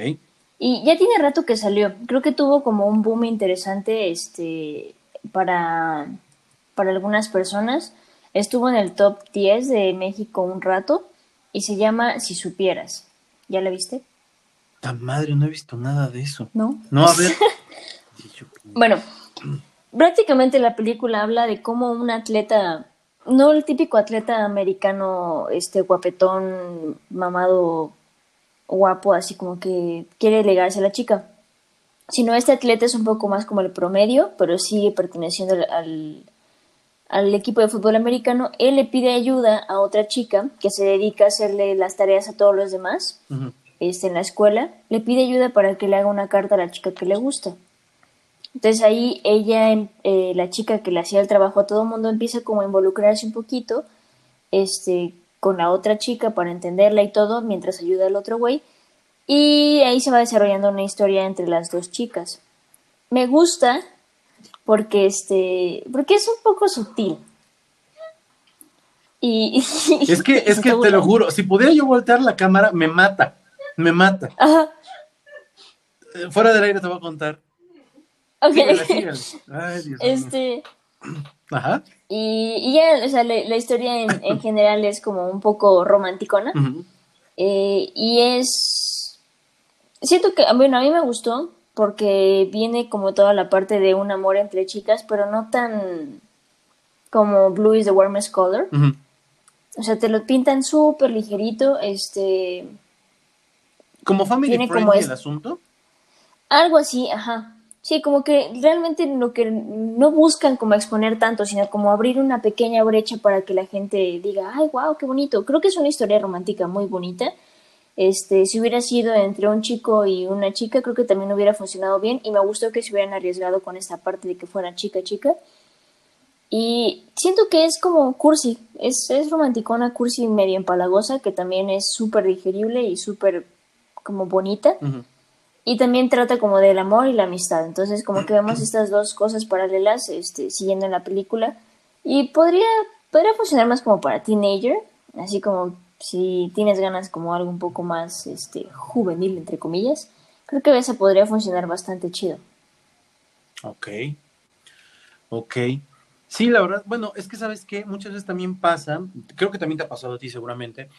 Y ya tiene rato que salió. Creo que tuvo como un boom interesante este para, para algunas personas. Estuvo en el top 10 de México un rato y se llama Si supieras. ¿Ya la viste?
Tan madre, no he visto nada de eso.
¿No?
No, a ver.
Bueno, prácticamente la película habla de cómo un atleta, no el típico atleta americano, este guapetón, mamado, guapo, así como que quiere legarse a la chica, sino este atleta es un poco más como el promedio, pero sigue perteneciendo al, al, al equipo de fútbol americano. Él le pide ayuda a otra chica que se dedica a hacerle las tareas a todos los demás
Ujú.
este, en la escuela, le pide ayuda para que le haga una carta a la chica que le gusta. Entonces ahí ella, em- eh, la chica que le hacía el trabajo a todo el mundo, empieza como a involucrarse un poquito este, con la otra chica para entenderla y todo, mientras ayuda al otro güey. Y ahí se va desarrollando una historia entre las dos chicas. Me gusta porque este porque es un poco sutil. Y,
Es que, es que te lo juro, si pudiera yo voltear la cámara, me mata. Me mata.
Ajá,
Eh, Fuera del aire te voy a contar.
ok.
Síguele. Ay, Dios mío.
Este,
Ajá.
Y, y ya, o sea, la, la historia en, en general es como un poco romanticona. Eh, y es. Siento que, bueno, a mí me gustó porque viene como toda la parte de un amor entre chicas, pero no tan como Blue is the warmest color. O sea, te lo pintan súper ligerito, este.
Como family
Tiene
friendly
como
el asunto.
Algo así, ajá. Sí, como que realmente lo que no buscan como exponer tanto, sino como abrir una pequeña brecha para que la gente diga, ay, wow, qué bonito. Creo que es una historia romántica muy bonita. Este, si hubiera sido entre un chico y una chica, creo que también hubiera funcionado bien y me gustó que se hubieran arriesgado con esta parte de que fuera chica chica. Y siento que es como cursi, es, es romanticona, cursi medio empalagosa, que también es súper digerible y súper como bonita.
Ujú.
Y también trata como del amor y la amistad. Entonces, como que vemos estas dos cosas paralelas este, siguiendo en la película. Y podría, podría funcionar más como para teenager. Así como si tienes ganas como algo un poco más este, juvenil, entre comillas. Creo que esa podría funcionar bastante chido.
Ok. Ok. Sí, la verdad, bueno, es que sabes que muchas veces también pasa, creo que también te ha pasado a ti seguramente,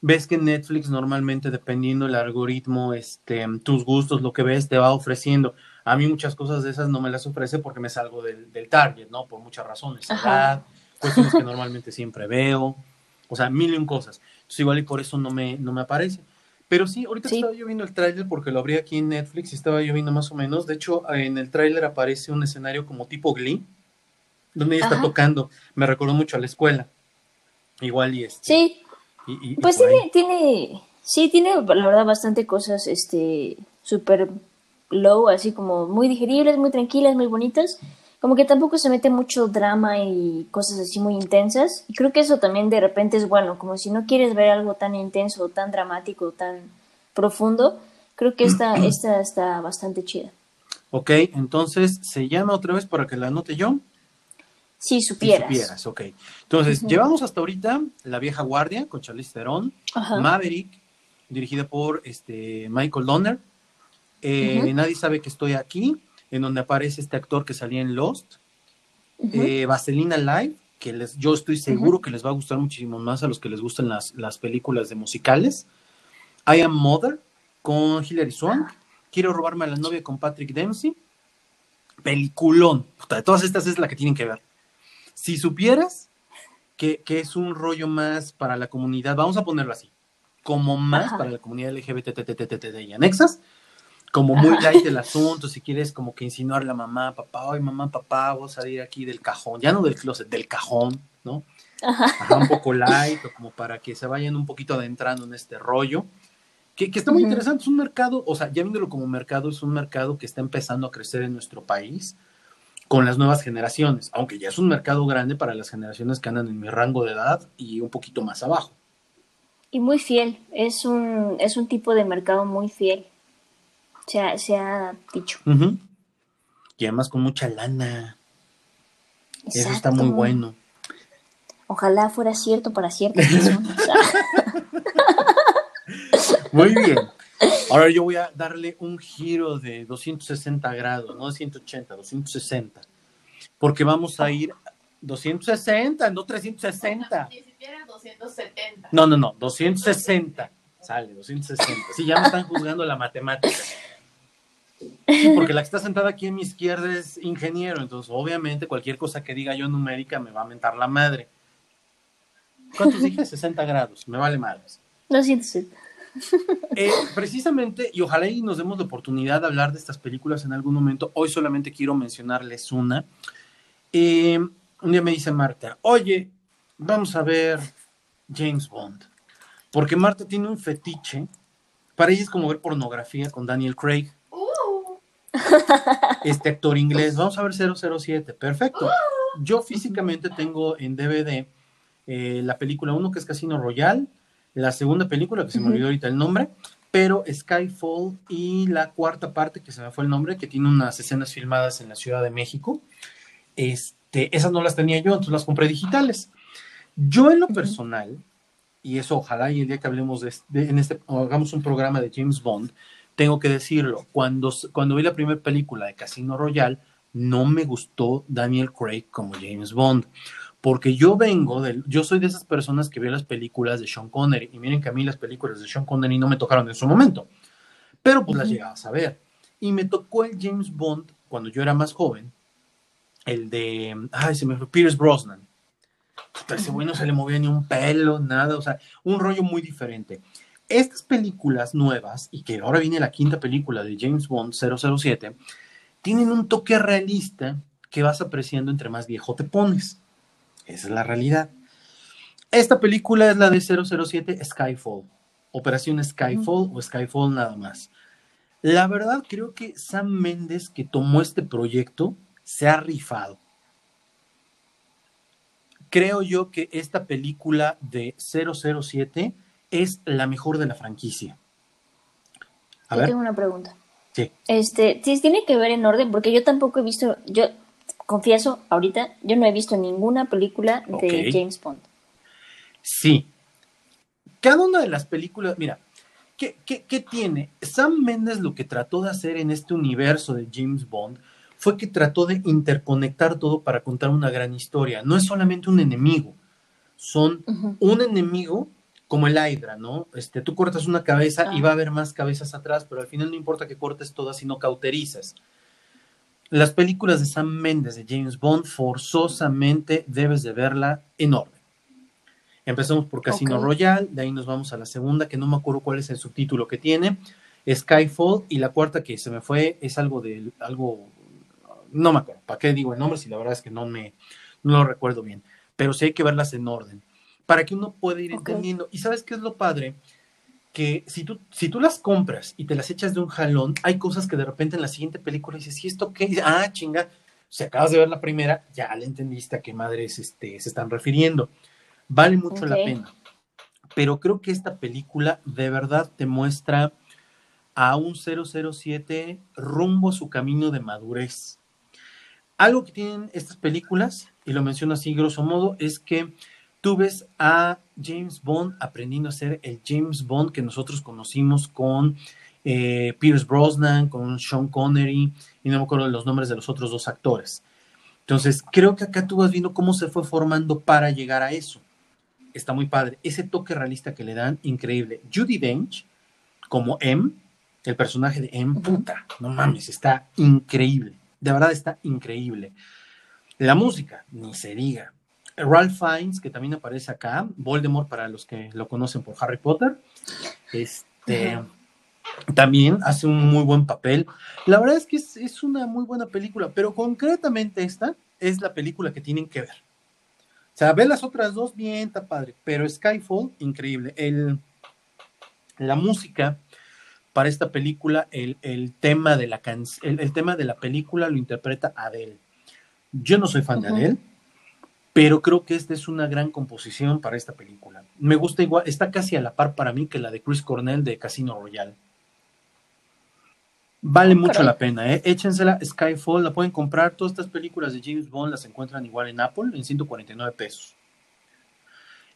ves que Netflix normalmente dependiendo del algoritmo, este, tus gustos, lo que ves, te va ofreciendo. A mí muchas cosas de esas no me las ofrece porque me salgo del, del target, ¿no? Por muchas razones, edad, cuestiones que normalmente siempre veo, o sea, mil y un cosas. Entonces igual y por eso no me, no me aparece. Pero sí, ahorita
Sí.
estaba yo viendo el tráiler porque lo abrí aquí en Netflix y estaba yo viendo más o menos. De hecho, en el tráiler aparece un escenario como tipo Glee, donde ella está tocando. Me recordó mucho a la escuela. Igual y este.
Sí,
y- y- y
pues tiene,
ahí.
tiene, sí, tiene la verdad bastante cosas este, súper low, así como muy digeribles, muy tranquilas, muy bonitas. Como que tampoco se mete mucho drama y cosas así muy intensas. Y creo que eso también de repente es bueno, como si no quieres ver algo tan intenso, tan dramático, tan profundo. Creo que esta, esta está bastante chida.
Ok, entonces se llama otra vez para que la anote yo.
Si
Si
supieras.
supieras, ok. Entonces, llevamos hasta ahorita La Vieja Guardia con Charlize Theron. Maverick, dirigida por este, Michael Donner. Eh. Nadie sabe que estoy aquí, en donde aparece este actor que salía en Lost.
Ujú.
Eh, Vaselina Live, que les, yo estoy seguro que les va a gustar muchísimo más a los que les gustan las, las películas de musicales. I Am Mother con Hilary Swank. Quiero robarme a la novia con Patrick Dempsey. Peliculón. Puta, de todas estas es la que tienen que ver. Si supieras que, que es un rollo más para la comunidad, vamos a ponerlo así, como más
Ajá.
para la comunidad LGBTTTT y anexas, como muy light el asunto, si quieres como que insinuar a la mamá, papá, ay mamá, papá, vos salir aquí del cajón, ya no del closet, del cajón, ¿no?
Ajá.
Ajá, un poco light, o como para que se vayan un poquito adentrando en este rollo, que, que está muy interesante, es un mercado, o sea, ya viéndolo como mercado, es un mercado que está empezando a crecer en nuestro país con las nuevas generaciones, aunque ya es un mercado grande para las generaciones que andan en mi rango de edad y un poquito más abajo.
Y muy fiel, es un, es un tipo de mercado muy fiel. Se ha, se ha dicho.
Y además con mucha lana. Eso está muy bueno.
Ojalá fuera cierto para ciertas personas.
Muy bien. Ahora yo voy a darle un giro de 260 grados, no de 180, 260. Porque vamos a ir 260, no 360.
Ni siquiera 270.
No, no, no, 260. Sale, 260. Sí, ya me están juzgando la matemática. Sí, porque la que está sentada aquí en mi izquierda es ingeniero, entonces obviamente cualquier cosa que diga yo numérica me va a mentar la madre. ¿Cuántos dije? 60 grados, me vale madres.
260.
Eh, precisamente, y ojalá y nos demos la oportunidad de hablar de estas películas en algún momento, hoy solamente quiero mencionarles una. Eh, un día me dice Marta, oye, vamos a ver James Bond, porque Marta tiene un fetiche, para ella es como ver pornografía con Daniel Craig, este actor inglés, vamos a ver 007, perfecto. Yo físicamente tengo en DVD eh, la película 1 que es Casino Royale, la segunda película que se me olvidó ahorita el nombre, pero Skyfall y la cuarta parte que se me fue el nombre, que tiene unas escenas filmadas en la Ciudad de México. Este, esas no las tenía yo, entonces las compré digitales. Yo en lo personal, y eso ojalá y el día que hablemos de, de- en este, hagamos un programa de James Bond, tengo que decirlo, cuando, cuando vi la primera película de Casino Royale, no me gustó Daniel Craig como James Bond, porque yo vengo del, yo soy de esas personas que veo las películas de Sean Connery, y miren que a mí las películas de Sean Connery no me tocaron en su momento, pero pues las
Ujú.
llegabas a ver. Y me tocó el James Bond cuando yo era más joven, el de, ay, se me fue, Pierce Brosnan. Puta, ese güey no se le movía ni un pelo, nada, o sea, un rollo muy diferente. Estas películas nuevas, y que ahora viene la quinta película de James Bond 007, tienen un toque realista que vas apreciando entre más viejo te pones. Esa es la realidad. Esta película es la de 007 Skyfall, Operación Skyfall o Skyfall nada más. La verdad creo que Sam Méndez que tomó este proyecto se ha rifado. Creo yo que esta película de 007 es la mejor de la franquicia. A
Yo
ver,
tengo una pregunta.
sí.
Este, sí, tiene que ver en orden, porque yo tampoco he visto, yo confieso, ahorita, yo no he visto ninguna película de. James Bond.
Sí. Cada una de las películas, mira, ¿qué, qué, qué tiene? Sam Mendes lo que trató de hacer en este universo de James Bond fue que trató de interconectar todo para contar una gran historia. No es solamente un enemigo, son un enemigo como el Hydra, ¿no? Este, tú cortas una cabeza y
Ah.
va a haber más cabezas atrás, pero al final no importa que cortes todas, sino cauterizas. Las películas de Sam Mendes de James Bond forzosamente debes de verla en orden. Empezamos por Casino
Ok.
Royale, de ahí nos vamos a la segunda, que no me acuerdo cuál es el subtítulo que tiene, Skyfall, y la cuarta que se me fue es algo de algo, no me acuerdo, ¿para qué digo el nombre si la verdad es que no me no lo recuerdo bien? Pero sí hay que verlas en orden, para que uno pueda ir entendiendo. ¿Y sabes qué es lo padre? Que si tú, si tú las compras y te las echas de un jalón, hay cosas que de repente en la siguiente película dices, ¿y esto qué? Ah, chinga, si acabas de ver la primera, ya le entendiste a qué madres este, se están refiriendo. Vale mucho la pena. Pero creo que esta película de verdad te muestra a un 007 rumbo a su camino de madurez. Algo que tienen estas películas, y lo menciono así grosso modo, es que tú ves a James Bond aprendiendo a ser el James Bond que nosotros conocimos con eh, Pierce Brosnan, con Sean Connery, y no me acuerdo de los nombres de los otros dos actores. Entonces, creo que acá tú vas viendo cómo se fue formando para llegar a eso. Está muy padre. Ese toque realista que le dan, increíble. Judy Dench, como M, el personaje de M, puta, no mames, está increíble. De verdad está increíble. La música, ni se diga. Ralph Fiennes, que también aparece acá, Voldemort para los que lo conocen por Harry Potter, este, también hace un muy buen papel. La verdad es que es, es una muy buena película, pero concretamente esta es la película que tienen que ver. O sea, ver las otras dos, bien, está padre, pero Skyfall, increíble. El, la música para esta película, el, el tema de la can- el, el tema de la película lo interpreta Adele. Yo no soy fan de. Adele, pero creo que esta es una gran composición para esta película. Me gusta igual, está casi a la par para mí que la de Chris Cornell de Casino Royale. Vale mucho
caray.
la pena, ¿eh? Échensela, Skyfall, la pueden comprar. Todas estas películas de James Bond las encuentran igual en Apple en 149 pesos.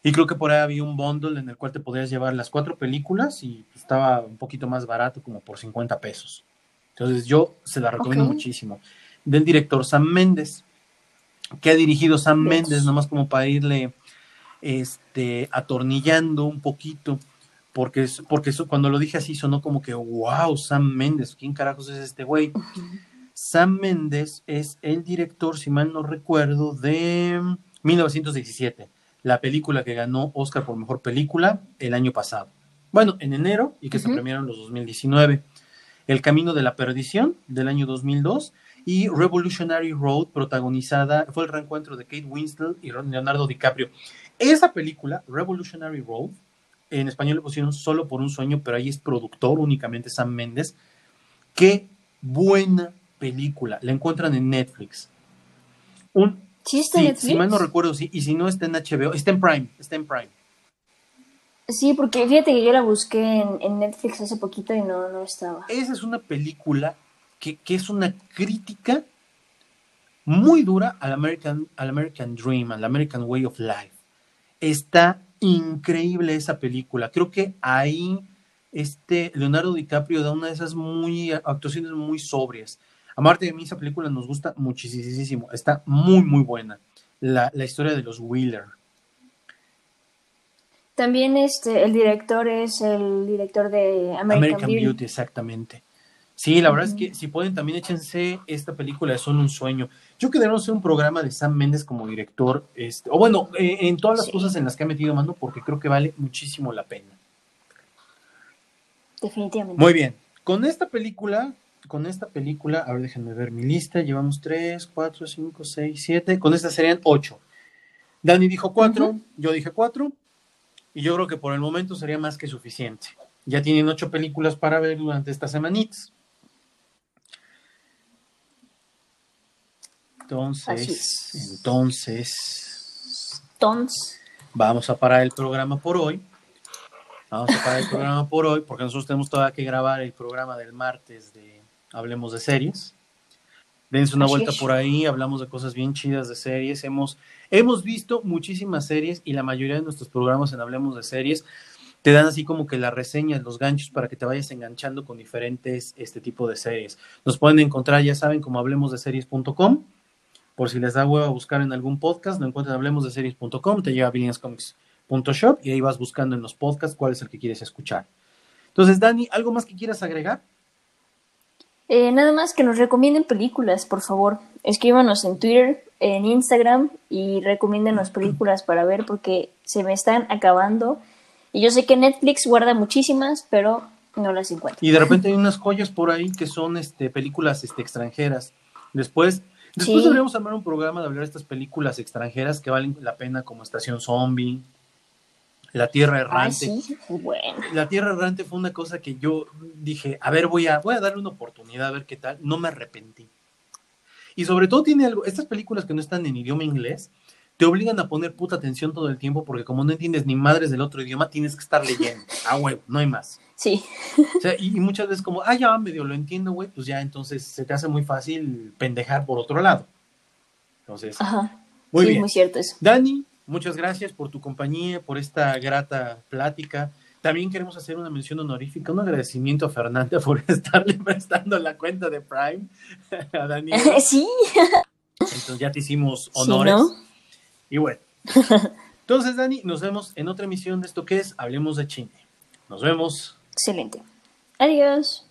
Y creo que por ahí había un bundle en el cual te podías llevar las cuatro películas y estaba un poquito más barato, como por 50 pesos. Entonces yo se la recomiendo muchísimo. Del director Sam Méndez, que ha dirigido Sam. Méndez, nomás como para irle este, atornillando un poquito, porque, es- porque eso, cuando lo dije así sonó como que, wow, Sam Méndez, ¿quién carajos es este güey? Sam Méndez es el director, si mal no recuerdo, de 1917, la película que ganó Oscar por Mejor Película el año pasado. Bueno, en enero y que se premiaron los 2019. El Camino de la Perdición del año 2002 y Revolutionary Road, protagonizada, fue el reencuentro de Kate Winslet y Leonardo DiCaprio. Esa película, Revolutionary Road, en español le pusieron solo por un sueño, pero ahí es productor únicamente Sam Méndez. Qué buena película. La encuentran en Netflix. Un,
¿Sí está en
sí,
Netflix?
si mal no recuerdo, sí, y si no está en HBO, está en Prime, está en Prime.
Sí, porque fíjate que yo la busqué en, en Netflix hace poquito y no, no estaba.
Esa es una película que, que es una crítica muy dura al American, al American Dream, al American Way of Life. Está increíble esa película. Creo que ahí este Leonardo DiCaprio da una de esas muy actuaciones muy sobrias. Amarte de mí, esa película nos gusta muchísimo. Está muy, muy buena. La, la historia de los Wheeler.
También este, el director es el director de American,
American
Beauty.
Beauty. exactamente. Sí, la verdad es que si pueden también échense esta película Son un sueño. Yo que debemos hacer un programa de Sam Méndez como director, este, o bueno, eh, en todas las
Sí.
cosas en las que ha metido mano, porque creo que vale muchísimo la pena.
Definitivamente.
Muy bien, con esta película, con esta película, a ver, déjenme ver mi lista, llevamos 3, 4, 5, 6, 7, con esta serían 8. Dani dijo 4,
Ujú.
yo dije 4, y yo creo que por el momento sería más que suficiente. Ya tienen 8 películas para ver durante estas semanitas. Entonces,
es.
entonces,
Tons.
vamos a parar el programa por hoy. Vamos a parar el programa por hoy porque nosotros tenemos todavía que grabar el programa del martes de Hablemos de Series. Dense una
Así
vuelta
es.
por ahí, hablamos de cosas bien chidas de series. Hemos, hemos visto muchísimas series y la mayoría de nuestros programas en Hablemos de Series te dan así como que las reseñas, los ganchos para que te vayas enganchando con diferentes este tipo de series. Nos pueden encontrar, ya saben, como hablemosdeseries.com. Por si les da hueva buscar en algún podcast, lo encuentran en hablemosdeseries.com, te lleva a Comics.shop y ahí vas buscando en los podcasts cuál es el que quieres escuchar. Entonces, Dani, ¿algo más que quieras agregar?
Eh, nada más que nos recomienden películas, por favor. Escríbanos en Twitter, en Instagram y recomiéndenos películas para ver porque se me están acabando. Y yo sé que Netflix guarda muchísimas, pero no las encuentro.
Y de repente hay unas joyas por ahí que son este, películas este, extranjeras. Después, después
Sí.
deberíamos armar un programa de hablar de estas películas extranjeras que valen la pena, como Estación Zombie, La Tierra Errante.
sí, bueno.
La Tierra Errante fue una cosa que yo dije, a ver, voy a, voy a darle una oportunidad a ver qué tal. No me arrepentí. Y sobre todo tiene algo, estas películas que no están en idioma inglés, te obligan a poner puta atención todo el tiempo porque como no entiendes ni madres del otro idioma, tienes que estar leyendo. Ah, huevo, no hay más.
Sí,
O sea, y, y muchas veces como, ah, ya medio lo entiendo, güey, pues ya entonces se te hace muy fácil pendejar por otro lado. Entonces,
ajá.
muy
sí,
bien.
muy cierto eso.
Dani, muchas gracias por tu compañía, por esta grata plática. También queremos hacer una mención honorífica, un agradecimiento a Fernanda por estarle prestando la cuenta de Prime a Daniel.
sí,
Entonces ya te hicimos
sí,
honores.
¿no?
Y bueno. Entonces, Dani, nos vemos en otra emisión de esto que es Hablemos de Chile. Nos vemos.
Excelente. Adiós.